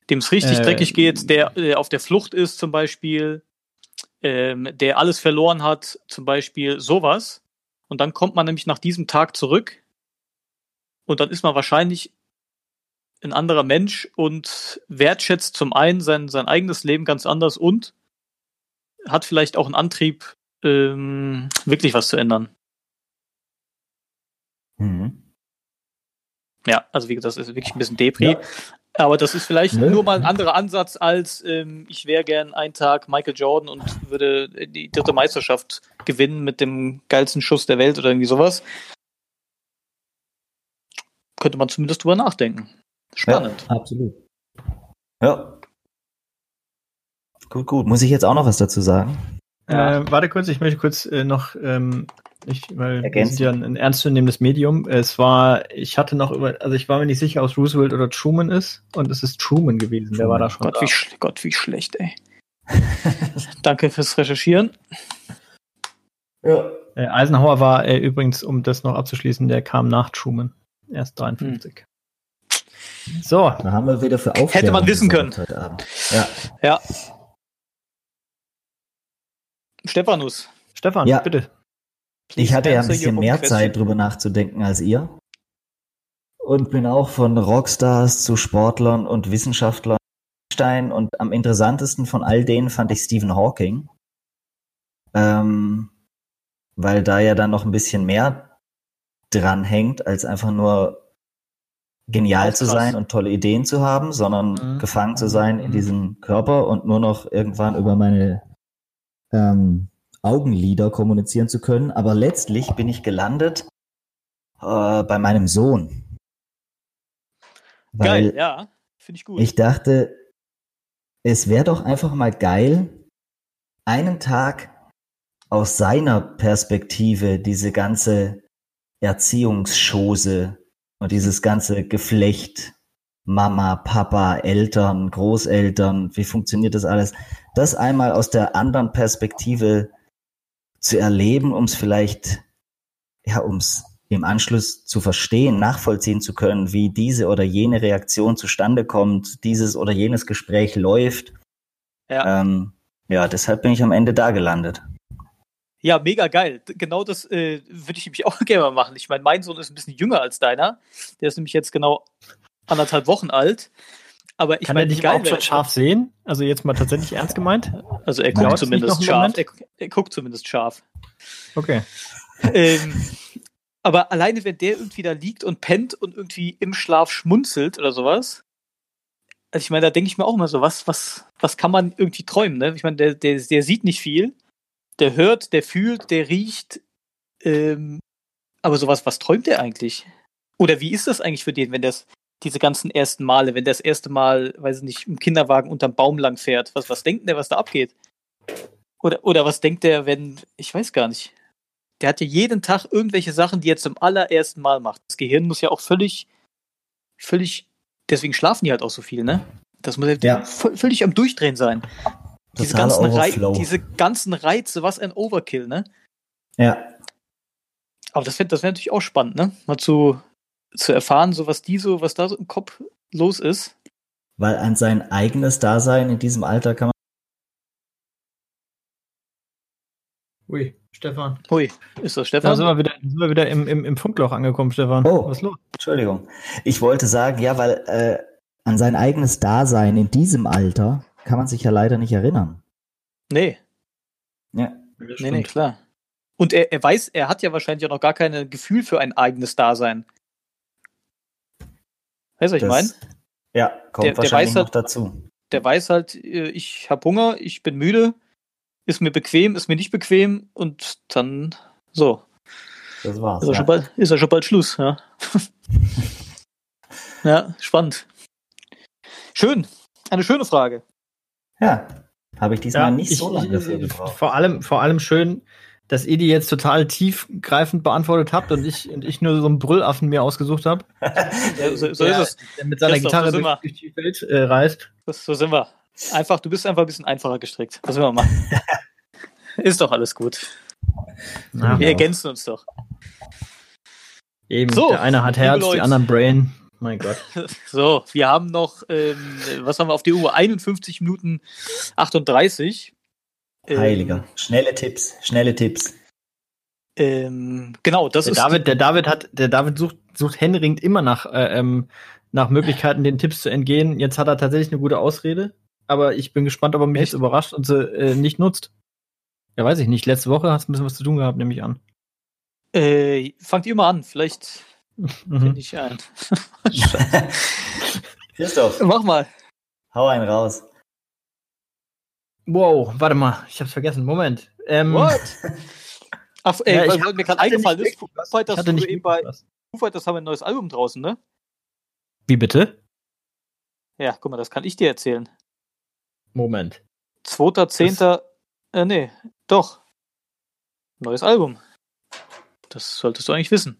Dem es richtig Äh, dreckig geht, der äh, auf der Flucht ist zum Beispiel, ähm, der alles verloren hat, zum Beispiel sowas. Und dann kommt man nämlich nach diesem Tag zurück und dann ist man wahrscheinlich ein anderer Mensch und wertschätzt zum einen sein, sein eigenes Leben ganz anders und hat vielleicht auch einen Antrieb, ähm, wirklich was zu ändern. Mhm. Ja, also wie gesagt, das ist wirklich ein bisschen Depri. Ja. Aber das ist vielleicht Ne? nur mal ein anderer Ansatz als ähm, ich wäre gern einen Tag Michael Jordan und würde die dritte Meisterschaft gewinnen mit dem geilsten Schuss der Welt oder irgendwie sowas. Könnte man zumindest drüber nachdenken. Spannend. Ja, absolut. Ja. Gut, gut. Muss ich jetzt auch noch was dazu sagen? Ja. Äh, warte kurz, ich möchte kurz äh, noch, ähm, ich, weil wir Ergänzen. sind ja ein, ein ernstzunehmendes Medium. Es war, ich hatte noch über, also ich war mir nicht sicher, ob es Roosevelt oder Truman ist und es ist Truman gewesen. Der war da schon. Gott, da. wie, Gott, wie schlecht, ey. [LAUGHS] Danke fürs Recherchieren. Ja. Äh, Eisenhower war äh, übrigens, um das noch abzuschließen, der kam nach Truman. Erst 53. So, Da haben wir wieder für Aufklärung Hätte man wissen gesorgt Heute Abend. Ja. Ja. Stephanus. Stefan, Ja. bitte. Ich hatte ja ein bisschen mehr. Zeit, drüber nachzudenken als ihr. Und bin auch von Rockstars zu Sportlern und Wissenschaftlern Einstein und am interessantesten von all denen fand ich Stephen Hawking. Ähm, weil da ja dann noch ein bisschen mehr dran hängt, als einfach nur genial zu sein und tolle Ideen zu haben, sondern Mhm. gefangen zu sein in Mhm. diesem Körper und nur noch irgendwann über meine ähm, Augenlider kommunizieren zu können. Aber letztlich bin ich gelandet äh, bei meinem Sohn. Weil Geil, ja. Finde ich gut. ich dachte, es wäre doch einfach mal geil, einen Tag aus seiner Perspektive diese ganze Erziehungsschose und dieses ganze Geflecht, Mama, Papa, Eltern, Großeltern, wie funktioniert das alles, das einmal aus der anderen Perspektive zu erleben, um es vielleicht, ja, um es im Anschluss zu verstehen, nachvollziehen zu können, wie diese oder jene Reaktion zustande kommt, dieses oder jenes Gespräch läuft. ja. Ähm, ja, deshalb bin ich am Ende da gelandet. Ja, mega geil. Genau das äh, würde ich nämlich [LAUGHS] auch gerne mal machen. Ich meine, mein Sohn ist ein bisschen jünger als deiner. Der ist nämlich jetzt genau anderthalb Wochen alt. Aber ich Kann er dich überhaupt schon scharf sehen? Also jetzt mal tatsächlich ernst gemeint? Also er guckt zumindest scharf. Er, er guckt zumindest scharf. Okay. ähm, aber alleine, wenn der irgendwie da liegt und pennt und irgendwie im Schlaf schmunzelt oder sowas, also ich meine, da denke ich mir auch immer so, was, was, was kann man irgendwie träumen, ne? Ich meine, der, der, der sieht nicht viel, der hört, der fühlt, der riecht, ähm, aber sowas, was träumt der eigentlich? Oder wie ist das eigentlich für den, wenn das diese ganzen ersten Male, wenn der das erste Mal, weiß ich nicht, im Kinderwagen unterm Baum lang fährt, was, was denkt der, was da abgeht? Oder, oder was denkt der, wenn, ich weiß gar nicht. Der hat ja jeden Tag irgendwelche Sachen, die er zum allerersten Mal macht. Das Gehirn muss ja auch völlig, völlig, deswegen schlafen die halt auch so viel, ne? Das muss ja, Ja. völlig am Durchdrehen sein. Diese ganzen, Rei Overflow. diese ganzen Reize, was ein Overkill, ne? Ja, Aber das wäre das wär natürlich auch spannend, ne? Mal zu, zu erfahren, so was die so, was da so im Kopf los ist. weil an sein eigenes Dasein in diesem Alter kann man Ui, Stefan. Hui, ist das Da Stefan? sind wir wieder, sind wir wieder im, im, im Funkloch angekommen, Stefan. Oh. Was ist los? Entschuldigung. Ich wollte sagen, ja, weil äh, an sein eigenes Dasein in diesem Alter kann man sich ja leider nicht erinnern. nee, Ja. nee, nee, klar. Und er, er weiß, er hat ja wahrscheinlich auch noch gar kein Gefühl für ein eigenes Dasein. Weißt du, was ich meine? Ja, kommt Der- der wahrscheinlich weiß noch halt- dazu. Der weiß halt, äh, ich habe Hunger, ich bin müde, ist mir bequem, ist mir nicht bequem und dann so. Das war's. Ist ja, Ja. schon, bald, ist ja schon bald Schluss, ja. [LAUGHS] ja, spannend. Schön. Eine schöne Frage. Ja. Habe ich diesmal Ja, nicht ich, so lange ich, gebraucht. vor allem, vor allem schön, dass ihr die jetzt total tiefgreifend beantwortet habt und ich, und ich nur so einen Brüllaffen mir ausgesucht habe, [LAUGHS] Ja, so, so der, ist es. der mit seiner Christoph, Gitarre so durch, durch die Welt äh, reist. Das, so sind wir. Einfach, du bist einfach ein bisschen einfacher gestrickt. Was will man machen? [LAUGHS] ist doch alles gut. Ja, Wir Ja. ergänzen uns doch. eben, So, der eine hat Herz, Leute. die anderen Brain. Mein Gott. [LAUGHS] So, wir haben noch, ähm, was haben wir auf der Uhr? 51 Minuten 38. Ähm, Heiliger. Schnelle Tipps, schnelle Tipps. Ähm, genau, das Der ist. David, der David hat, der David sucht, sucht händeringend immer nach, äh, ähm, nach Möglichkeiten, den Tipps zu entgehen. Jetzt hat er tatsächlich eine gute Ausrede, aber ich bin gespannt, ob er mich Echt? jetzt überrascht und sie äh, nicht nutzt. Ja, weiß ich nicht. Letzte Woche hat es ein bisschen was zu tun gehabt, nehme ich an. Äh, fangt ihr mal an, vielleicht Mhm. finde ich ein. [LAUGHS] [LAUGHS] Christoph, Mach mal. hau einen raus. Wow, warte mal, ich hab's vergessen. Moment. Ähm, What? [LAUGHS] Ach, ey, Ja, ich weil hab- mir gerade eingefallen ist, Foo. Fighters, hatte nicht eben bei. Foo Fighters haben ein neues Album draußen, ne? Wie bitte? Ja, guck mal, das kann ich dir erzählen. Moment. 2.10. Äh, nee, doch. Neues Album. Das solltest du eigentlich wissen.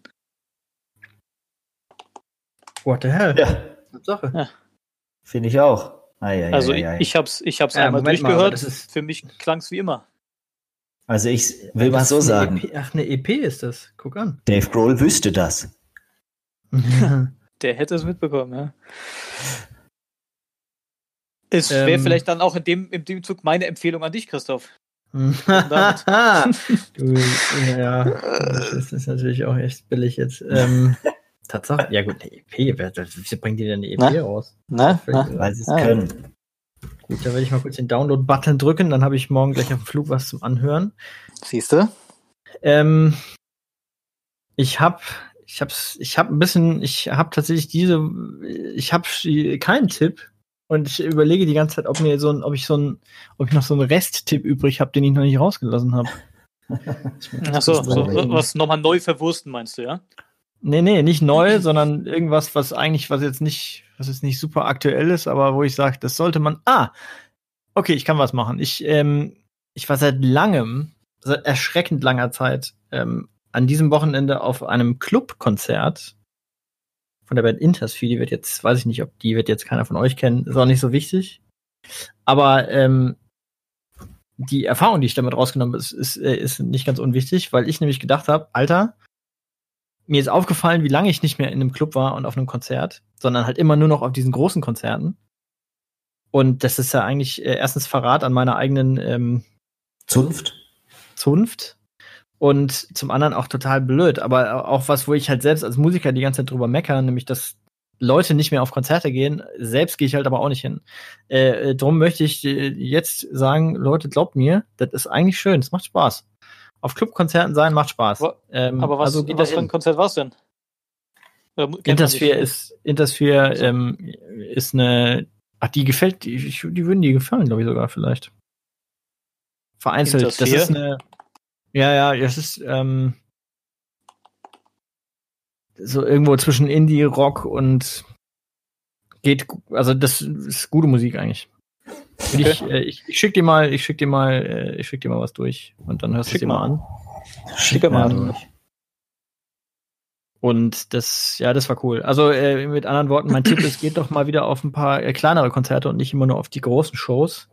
What the hell? Ja, Sache. finde ich auch. Ei, ei, Also ei, ei. ich, ich hab's, ich hab's Ja, einmal Moment mal, durchgehört. das ist- Für mich klang's wie immer. also ich will mal so sagen, EP, ach, eine EP ist das. Guck an. Dave Grohl wüsste das. Der hätte es mitbekommen, ja. Es wäre Ähm. vielleicht dann auch in dem, in dem Zug meine Empfehlung an dich, Christoph. [LAUGHS] du, ja, das ist natürlich auch echt billig jetzt. Ähm, [LAUGHS] Tatsache, ja gut, eine EP, wer, wie bringt die denn eine EP Na? raus? Na, na. Weil sie es Ah. können. Gut, dann werde ich mal kurz den Download-Button drücken, dann habe ich morgen gleich auf dem Flug was zum Anhören. Siehst du? Ähm, ich habe ich hab's, ich habe ein bisschen, ich habe tatsächlich diese, ich habe keinen Tipp und ich überlege die ganze Zeit, ob mir so ein, ob ich so ein, ob ich noch so einen Resttipp übrig habe, den ich noch nicht rausgelassen habe. [LAUGHS] Achso, so, was nochmal neu verwursten, meinst du, ja? Nee, nee, nicht neu, sondern irgendwas, was eigentlich, was jetzt nicht, was jetzt nicht super aktuell ist, aber wo ich sage, das sollte man. Ah, okay, ich kann was machen. Ich, ähm, ich war seit langem, seit erschreckend langer Zeit, ähm, an diesem Wochenende auf einem Clubkonzert von der Band Intersfee. Die wird jetzt, weiß ich nicht, ob die wird jetzt keiner von euch kennen, ist auch nicht so wichtig. Aber ähm, die Erfahrung, die ich damit rausgenommen habe, ist, ist, äh, ist nicht ganz unwichtig, weil ich nämlich gedacht habe, Alter, mir ist aufgefallen, wie lange ich nicht mehr in einem Club war und auf einem Konzert, sondern halt immer nur noch auf diesen großen Konzerten. Und das ist ja eigentlich äh, erstens Verrat an meiner eigenen ähm, Zunft? Zunft und zum anderen auch total blöd, aber auch was, wo ich halt selbst als Musiker die ganze Zeit drüber meckere, nämlich dass Leute nicht mehr auf Konzerte gehen, selbst gehe ich halt aber auch nicht hin. Äh, äh, drum möchte ich äh, jetzt sagen, Leute, glaubt mir, das ist eigentlich schön, es macht Spaß. Auf Clubkonzerten sein macht Spaß. Ähm, Aber was, also was für ein. Konzert denn? Oder mu- kennt man Intersphere ist, Intersphere ähm, ist eine, ach, die gefällt, die, die würden dir gefallen, glaube ich sogar vielleicht. Vereinzelt. Das ist eine, ja, ja, das ist, ähm, so irgendwo zwischen Indie, Rock und geht, also das ist gute Musik eigentlich. Ich, äh, ich, ich schick dir mal, ich schick dir mal, äh, ich schick dir mal was durch und dann hörst du es dir mal an. Schicke mal Ähm, durch. Und das, ja, das war cool. Also äh, mit anderen Worten, mein Tipp ist, geht doch mal wieder auf ein paar äh, kleinere Konzerte und nicht immer nur auf die großen Shows.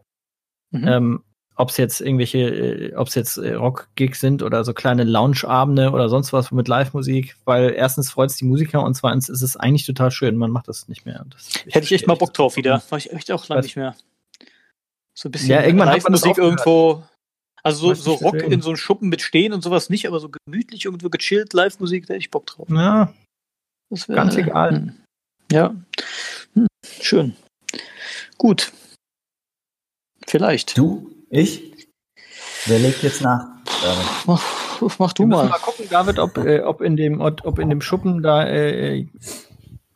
Mhm. Ähm, ob es jetzt irgendwelche, äh, ob es jetzt äh, Rock-Gigs sind oder so kleine Lounge-Abende oder sonst was mit Live-Musik, weil erstens freut es die Musiker und zweitens ist es eigentlich total schön. Man macht das nicht mehr. Das, Hätte ich echt mal Bock drauf wieder. Mhm. War ich echt auch lange nicht mehr. So ein bisschen Ja, irgendwann hat man das Live-Musik irgendwo Also so, so Rock deswegen. in so einem Schuppen mit Stehen und sowas nicht, aber so gemütlich irgendwo gechillt, Live-Musik, da hätte ich Bock drauf. Ja, Das wär- Ganz egal. Hm. Ja. Hm. Schön. Gut. Vielleicht. Du? Ich? Wer legt jetzt nach? Mach, mach du mal. mal gucken, David, ob, äh, ob, in dem, ob in dem Schuppen da äh,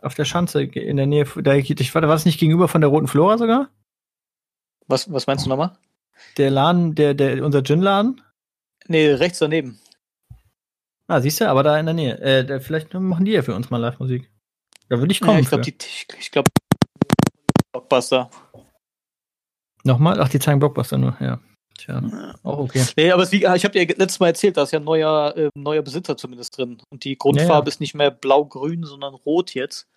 auf der Schanze in der Nähe, da, ich war, war das nicht gegenüber von der Roten Flora sogar? Was, was meinst du nochmal? Der Laden, der, der, unser Gin-Laden? Nee, rechts daneben. Ah, siehst du, aber da in der Nähe. Äh, da, vielleicht machen die ja für uns mal Live-Musik. Da würde ich kommen. Ja, ich glaube, die, ich, ich glaube, Blockbuster. Nochmal? Ach, die zeigen Blockbuster nur, ja. Tja, auch okay. Nee, aber wie, ich habe dir letztes Mal erzählt, da ist ja ein neuer, äh, neuer Besitzer zumindest drin. Und die Grundfarbe Ja, ist nicht mehr blau-grün, sondern rot jetzt.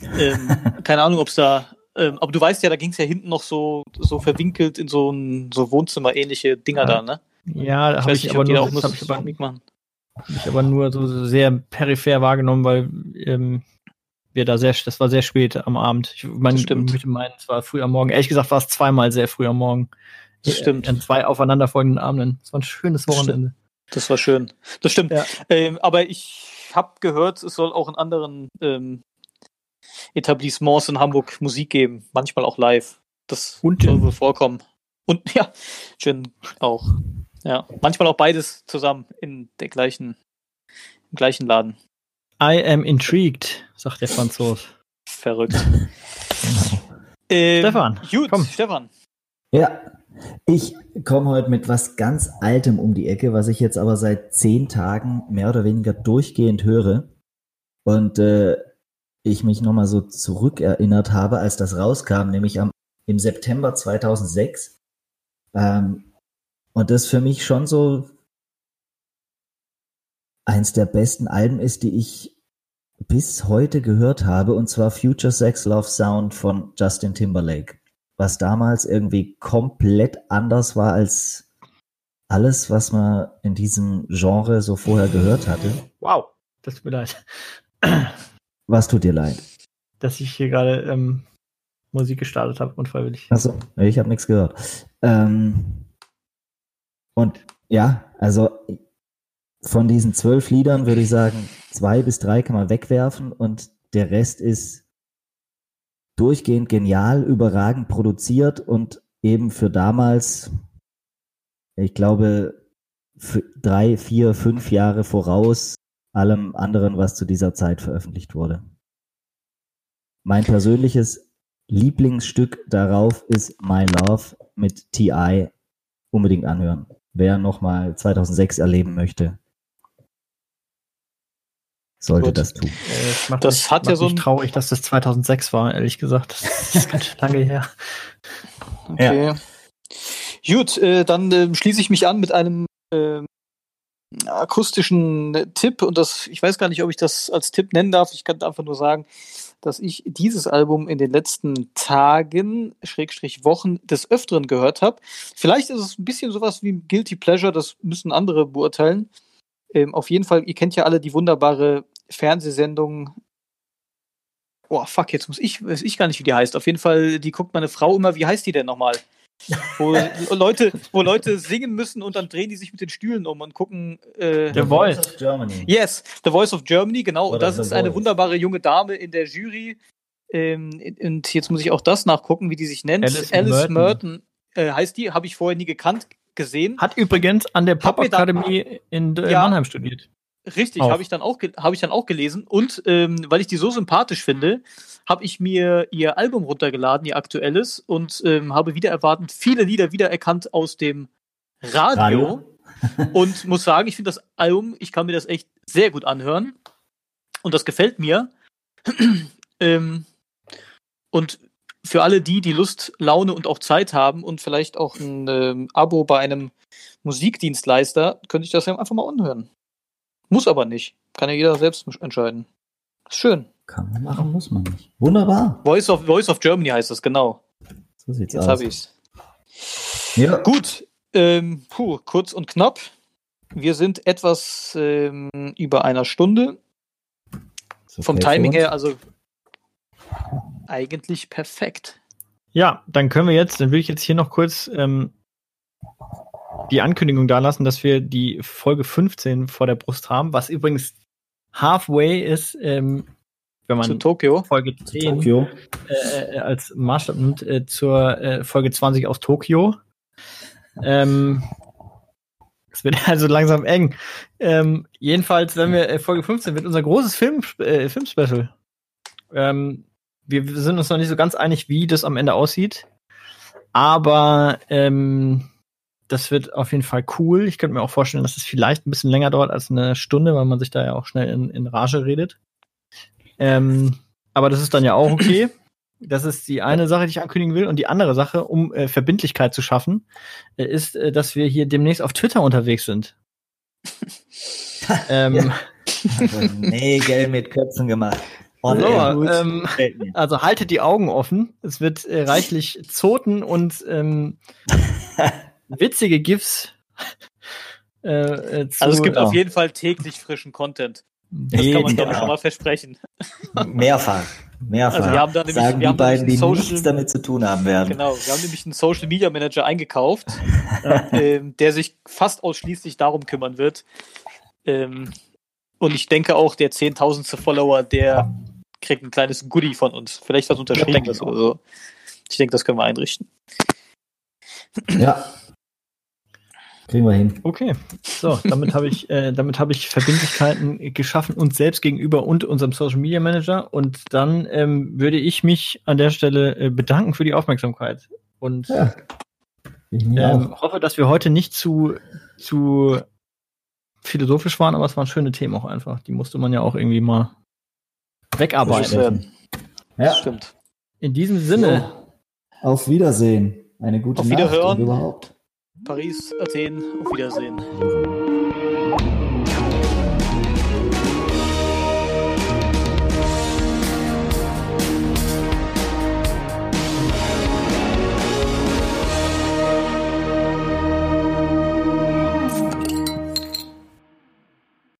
Ähm, [LAUGHS] keine Ahnung, ob es da. Ähm, aber du weißt ja, da ging es ja hinten noch so, so verwinkelt in so ein so Wohnzimmer-ähnliche Dinger Ja. da, ne? Ja, da habe ich, aber die da nur, das hab ich, aber, machen. hab ich aber nur so so sehr peripher wahrgenommen, weil ähm, wir da sehr, das war sehr spät am Abend. Ich Das ich möchte meinen, es war früh am Morgen. Ehrlich gesagt war es zweimal sehr früh am Morgen. Das stimmt. An zwei aufeinanderfolgenden Abenden. Es war ein schönes Das. Wochenende. Das war schön. Das stimmt. Ja. Ähm, aber ich habe gehört, es soll auch in anderen ähm, Etablissements in Hamburg Musik geben. Manchmal auch live. Das Und soll wohl vorkommen. Und [LAUGHS] ja, Gin auch. Ja, manchmal auch beides zusammen in der gleichen, im gleichen Laden. I am intrigued, sagt der Franzose. Verrückt. [LAUGHS] Ähm, Stefan, Gut, komm. Stefan. Ja, ich komme heute mit was ganz Altem um die Ecke, was ich jetzt aber seit zehn Tagen mehr oder weniger durchgehend höre. Und äh, ich mich nochmal so zurückerinnert habe, als das rauskam, nämlich am, im September 2006. Ähm, und das für mich schon so eins der besten Alben ist, die ich bis heute gehört habe, und zwar Future Sex Love Sound von Justin Timberlake was damals irgendwie komplett anders war als alles, was man in diesem Genre so vorher gehört hatte. Wow, das tut mir leid, Was tut dir leid? dass ich hier gerade ähm, Musik gestartet habe, unfreiwillig. Achso, ich habe nichts gehört. Ähm, und ja, also von diesen zwölf Liedern würde ich sagen, zwei bis drei kann man wegwerfen und der Rest ist durchgehend genial, überragend produziert und eben für damals, ich glaube, drei, vier, fünf Jahre voraus allem anderen, was zu dieser Zeit veröffentlicht wurde. Mein persönliches Lieblingsstück darauf ist My Love mit T.I. Unbedingt anhören. Wer nochmal 2006 erleben möchte, sollte Gut. das tun. Äh, Das mich, hat ja so ein- traurig, dass das 2006 war, ehrlich gesagt. Das ist ganz schön lange her. Okay. Gut, äh, dann äh, schließe ich mich an mit einem ähm, akustischen Tipp und das, ich weiß gar nicht, ob ich das als Tipp nennen darf. Ich kann einfach nur sagen, dass ich dieses Album in den letzten Tagen, Schrägstrich Wochen des Öfteren gehört habe. Vielleicht ist es ein bisschen sowas wie Guilty Pleasure, das müssen andere beurteilen. Ähm, auf jeden Fall, ihr kennt ja alle die wunderbare Fernsehsendung. Oh, fuck, jetzt muss ich, weiß ich gar nicht, wie die heißt. Auf jeden Fall, die guckt meine Frau immer, wie heißt die denn nochmal? Wo Leute, wo Leute singen müssen und dann drehen die sich mit den Stühlen um und gucken. Äh, The Voice. of Germany. Yes, The Voice of Germany, genau. Oder Und das ist eine wunderbare junge Dame in der Jury. Ähm, und jetzt muss ich auch das nachgucken, wie die sich nennt. Alice Alice, Merton. Merton äh, heißt die, habe ich vorher nie gekannt, gesehen. Hat übrigens an der Pop-Akademie in äh, Ja. Mannheim studiert. Richtig, habe ich dann auch habe ich dann auch gelesen. Und ähm, weil ich die so sympathisch finde, habe ich mir ihr Album runtergeladen, ihr aktuelles und ähm, habe wieder erwartend viele Lieder wiedererkannt aus dem Radio, [LAUGHS] [LAUGHS] und muss sagen, ich finde das Album, ich kann mir das echt sehr gut anhören. Und das gefällt mir. [CLEARS THROAT] ähm, und für alle die, die Lust, Laune und auch Zeit haben und vielleicht auch ein ähm, Abo bei einem Musikdienstleister, könnte ich das ja einfach mal anhören. Muss aber nicht. Kann ja jeder selbst entscheiden. Ist schön. Kann man machen, muss man nicht. Wunderbar. Voice of, Voice of Germany heißt das, genau. So sieht's Jetzt aus. habe ich's. Ja. Gut, ähm, puh, kurz und knapp. Wir sind etwas ähm, über einer Stunde. Vom okay für Timing her, also eigentlich perfekt. Ja, dann können wir jetzt, dann will ich jetzt hier noch kurz ähm, die Ankündigung da lassen, dass wir die Folge 15 vor der Brust haben, was übrigens halfway ist, ähm, wenn man Zu Tokio. Folge 10 Tokio. äh, äh, als Maßstab nimmt, äh, zur äh, Folge 20 aus Tokio. Ähm, es wird [LAUGHS] also langsam eng. Ähm, jedenfalls, wenn wir äh, Folge 15 wird unser großes Film, äh, Filmspecial. Ähm, wir sind uns noch nicht so ganz einig, wie das am Ende aussieht. Aber ähm, das wird auf jeden Fall cool. Ich könnte mir auch vorstellen, dass es vielleicht ein bisschen länger dauert als eine Stunde, weil man sich da ja auch schnell in, in Rage redet. Ähm, aber das ist dann ja auch okay. Das ist die eine Sache, die ich ankündigen will. Und die andere Sache, um äh, Verbindlichkeit zu schaffen, äh, ist, äh, dass wir hier demnächst auf Twitter unterwegs sind. [LAUGHS] ähm. Also Nägel mit Köpfen gemacht. On So, air. Gut. ähm. Also haltet die Augen offen. Es wird äh, reichlich Zoten und ähm, [LAUGHS] witzige GIFs. [LAUGHS] Äh, äh, zu, Also es gibt ja, auf jeden Fall täglich frischen Content. Das kann man, Jeden glaube ich, schon mal versprechen. Mehrfach. Mehrfach. Also wir haben da nämlich- Sagen wir die haben da beiden, die nämlich einen Social- nichts damit zu tun haben werden. Genau, wir haben nämlich einen Social Media Manager eingekauft, [LAUGHS] ähm, der sich fast ausschließlich darum kümmern wird. Ähm, und ich denke auch, der zehntausendste Follower, der kriegt ein kleines Goodie von uns. Vielleicht was Unterschriebenes oder so. Ich denke, das können wir einrichten. Ja. [CLEARS THROAT] Kriegen wir hin. Okay, so, damit habe ich, äh, damit habe ich Verbindlichkeiten geschaffen uns selbst gegenüber und unserem Social Media Manager. Und dann ähm, würde ich mich an der Stelle äh, bedanken für die Aufmerksamkeit und Ja. Ähm, hoffe, dass wir heute nicht zu, zu philosophisch waren, aber es waren schöne Themen auch einfach. Die musste man ja auch irgendwie mal wegarbeiten. werden. Ja. Das stimmt. In diesem Sinne, So, auf Wiedersehen. Eine gute Auf Nacht Wiederhören. und überhaupt. Paris, Athen, auf Wiedersehen.